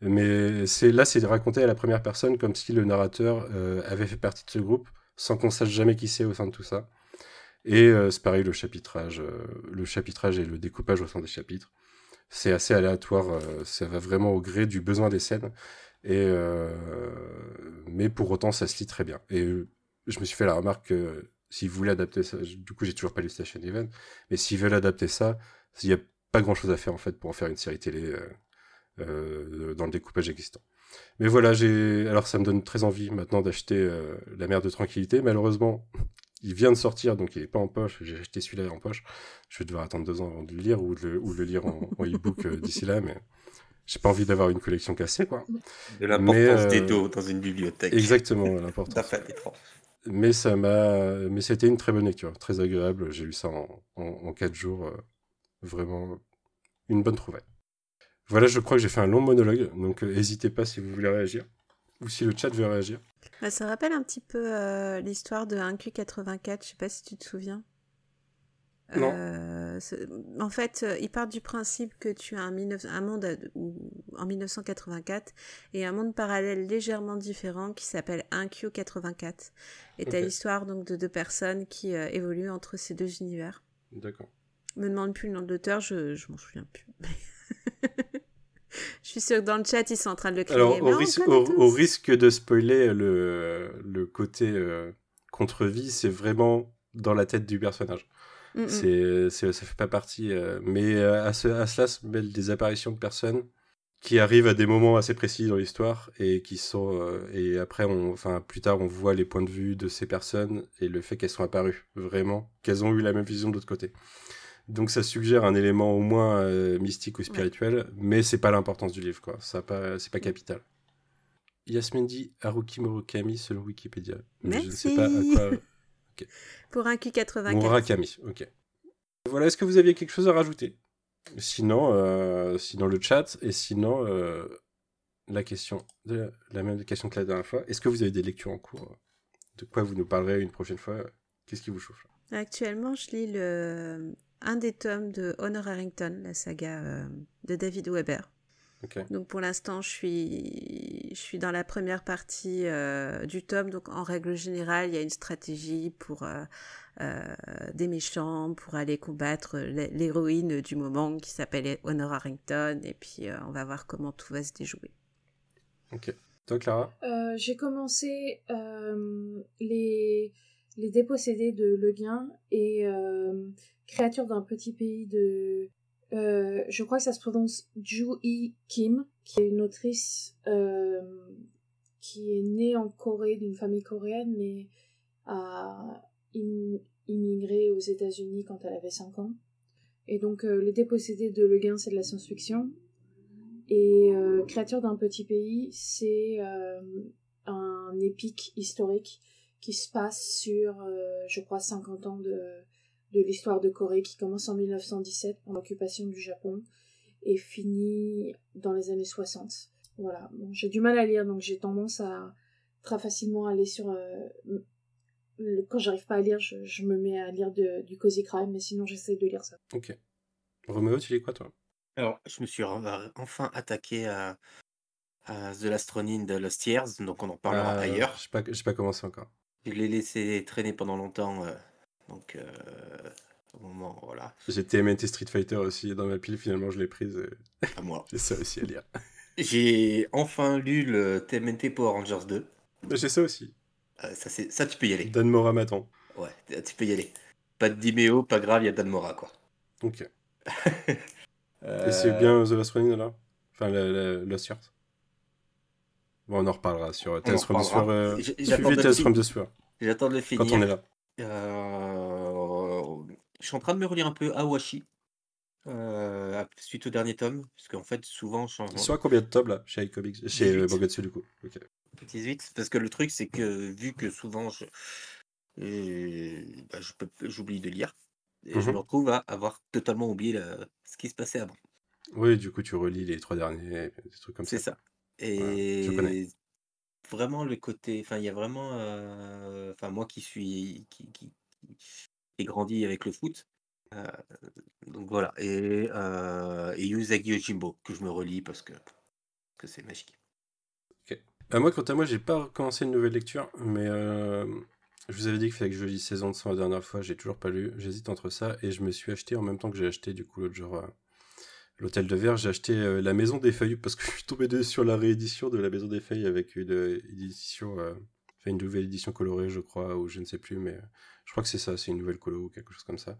Mais c'est là, c'est raconté à la première personne comme si le narrateur euh, avait fait partie de ce groupe, sans qu'on sache jamais qui c'est au sein de tout ça. Et euh, c'est pareil, le chapitrage, euh, le chapitrage et le découpage au sein des chapitres, c'est assez aléatoire. ça va vraiment au gré du besoin des scènes. Et mais pour autant, ça se lit très bien. Et je me suis fait la remarque que s'ils voulaient adapter ça, du coup, j'ai toujours pas lu Station Event, mais s'ils veulent adapter ça, il n'y a pas grand chose à faire en fait pour en faire une série télé euh, dans le découpage existant. Mais voilà, j'ai alors ça me donne très envie maintenant d'acheter euh, La Mer de Tranquillité. Malheureusement, il vient de sortir, donc il n'est pas en poche. J'ai acheté celui-là en poche. Je vais devoir attendre deux ans avant de le lire ou de le, ou le lire en, e-book euh, d'ici là, mais j'ai pas envie d'avoir une collection cassée, quoi. De l'importance des dos dans une bibliothèque. Exactement, l'importance. mais ça m'a, mais c'était une très bonne lecture, très agréable. J'ai lu ça en, en, quatre jours, vraiment une bonne trouvaille. Voilà, je crois que j'ai fait un long monologue, donc euh, n'hésitez pas si vous voulez réagir, ou si le chat veut réagir. Bah, ça rappelle un petit peu euh, l'histoire de 1Q84, je sais pas si tu te souviens. Non. Euh, en fait, il part du principe que tu as un, un monde en 1984 et un monde parallèle légèrement différent qui s'appelle 1Q84. Et tu as l'histoire donc de deux personnes qui évoluent entre ces deux univers. D'accord. Me demande plus le nom de l'auteur, je, je m'en souviens plus. Je suis sûre que dans le chat, ils sont en train de le crier. Alors, au, risque, au, risque, de spoiler le, le côté euh, contre-vie, c'est vraiment dans la tête du personnage. Mm -mm. C'est, ça fait pas partie. Euh, mais euh, à, ce, à, cela se mêlent des apparitions de personnes qui arrivent à des moments assez précis dans l'histoire et qui sont. et après, on, enfin, plus tard, on voit les points de vue de ces personnes et le fait qu'elles sont apparues, vraiment, qu'elles ont eu la même vision de l'autre côté. Donc ça suggère un élément au moins euh, mystique ou spirituel, mais c'est pas l'importance du livre, quoi. Ça pas, c'est pas capital. Yasmin dit Haruki Murakami selon Wikipédia. Mais je ne sais pas à quoi. Pour un Q84. Murakami, ok. Voilà, est-ce que vous aviez quelque chose à rajouter? Sinon, euh, sinon le chat et sinon euh, la question, la même question que la dernière fois. Est-ce que vous avez des lectures en cours? De quoi vous nous parlerez une prochaine fois? Qu'est-ce qui vous chauffe Actuellement, je lis le un des tomes de Honor Harrington, la saga euh, de David Weber. Donc pour l'instant, je suis, je suis dans la première partie euh, du tome. Donc en règle générale, il y a une stratégie pour euh, des méchants, pour aller combattre l'héroïne du moment qui s'appelle Honor Harrington. Et puis on va voir comment tout va se déjouer. Ok. Toi, Clara? J'ai commencé les, les dépossédés de Le Guin et créature d'un petit pays de... Euh, je crois que ça se prononce Ju Kim, qui est une autrice euh, qui est née en Corée, d'une famille coréenne, mais a immigré aux États-Unis quand elle avait 5 ans. Et donc, euh, Les Dépossédés de Le Guin, c'est de la science-fiction. Et Créature d'un petit pays, c'est un épique historique qui se passe sur, je crois, 50 ans de, de l'histoire de Corée qui commence en 1917 pour l'occupation du Japon et finit dans les années 60. Voilà, bon, j'ai du mal à lire donc j'ai tendance à très facilement aller sur... Euh, quand j'arrive pas à lire, je, me mets à lire du Cozy Crime, mais sinon j'essaie de lire ça. Ok. Roméo, tu lis quoi toi? Alors, je me suis enfin attaqué à, The Last Ronin de Lost Years, donc on en parlera ah, ailleurs. Je n'ai pas, pas commencé encore. Je l'ai laissé traîner pendant longtemps euh, donc, euh, au moment, voilà. J'ai TMNT Street Fighter aussi dans ma pile, finalement, je l'ai prise. À moi. J'ai ça aussi à lire. J'ai enfin lu le TMNT Power Rangers 2. J'ai ça aussi. Euh, ça, ça, tu peux y aller. Dan Mora m'attend. Ouais, tu peux y aller. Pas de Dimeo, pas grave, il y a Dan Mora, quoi. Ok. Et c'est bien The Last Running, là? Enfin, le, Lost Years Bon, on en reparlera sur Tales from the Sphere. Suivez Tales from the Sphere. J'attends de le finir. Quand on est là. Euh, je suis en train de me relire un peu Awashi, euh, suite au dernier tome, parce qu'en fait, souvent, je Ils sont à combien de tomes là chez iComics Chez euh, du coup? 18, parce que le truc, c'est que vu que souvent, je, bah, je peux, j'oublie de lire, et je mmh me retrouve à avoir totalement oublié ce qui se passait avant. Oui, du coup, tu relis les trois derniers, des trucs comme ça. C'est ça. Et je connais vraiment le côté, enfin, il y a vraiment, enfin, moi qui suis, qui, qui, qui ai grandi avec le foot, donc voilà. Et, et Yuzagi Yojimbo, que je me relis parce que, que c'est magique. Ok. moi, quant à moi, j'ai pas commencé une nouvelle lecture, mais je vous avais dit qu'il fallait que je lise Saison de sang la dernière fois, j'ai toujours pas lu. J'hésite entre ça et je me suis acheté en même temps que j'ai acheté du coup l'autre jour euh, l'Hôtel de Verre, j'ai acheté euh, La Maison des Feuilles parce que je suis tombé sur la réédition de La Maison des Feuilles avec une euh, édition, une nouvelle édition colorée, je crois, ou je ne sais plus, mais je crois que c'est ça, c'est une nouvelle colo ou quelque chose comme ça.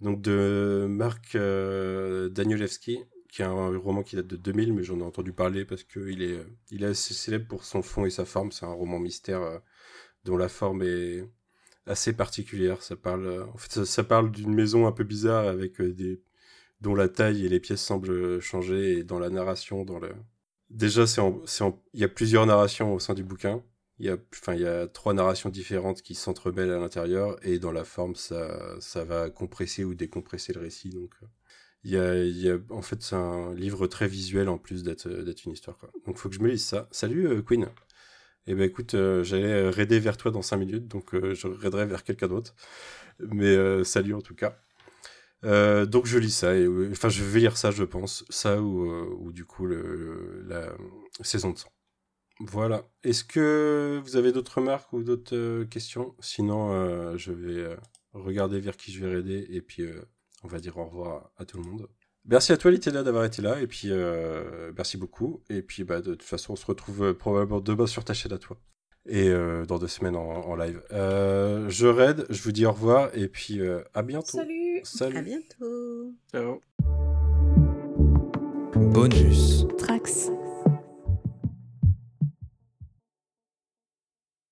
Donc de Marc Danielewski, qui est un roman qui date de 2000, mais j'en ai entendu parler parce qu'il est, il est assez célèbre pour son fond et sa forme. C'est un roman mystère dont la forme est assez particulière. Ça parle, euh, en fait, ça, parle d'une maison un peu bizarre avec euh, des dont la taille et les pièces semblent changer et dans la narration, dans le déjà il y a plusieurs narrations au sein du bouquin. Il y a enfin il y a trois narrations différentes qui s'entremêlent à l'intérieur et dans la forme ça ça va compresser ou décompresser le récit donc euh, il y a, il y a en fait c'est un livre très visuel en plus d'être d'être une histoire quoi. Donc faut que je me lise ça. Salut Queen. Eh ben écoute, euh, j'allais raider vers toi dans 5 minutes, donc euh, je raiderai vers quelqu'un d'autre. Mais euh, salut en tout cas. Donc je lis ça, et, enfin je vais lire ça je pense, ça ou, ou du coup la saison de sang. Voilà. Est-ce que vous avez d'autres remarques ou d'autres questions? Sinon, je vais regarder vers qui je vais raider et puis on va dire au revoir à tout le monde. Merci à toi, Litena, d'avoir été là. Et puis, euh, merci beaucoup. Et puis, bah, de toute façon, on se retrouve euh, probablement demain sur ta chaîne à toi. Et euh, dans deux semaines en, live. je raid, je vous dis au revoir. Et puis, à bientôt. Salut. Salut. À bientôt. Ciao. Bonus.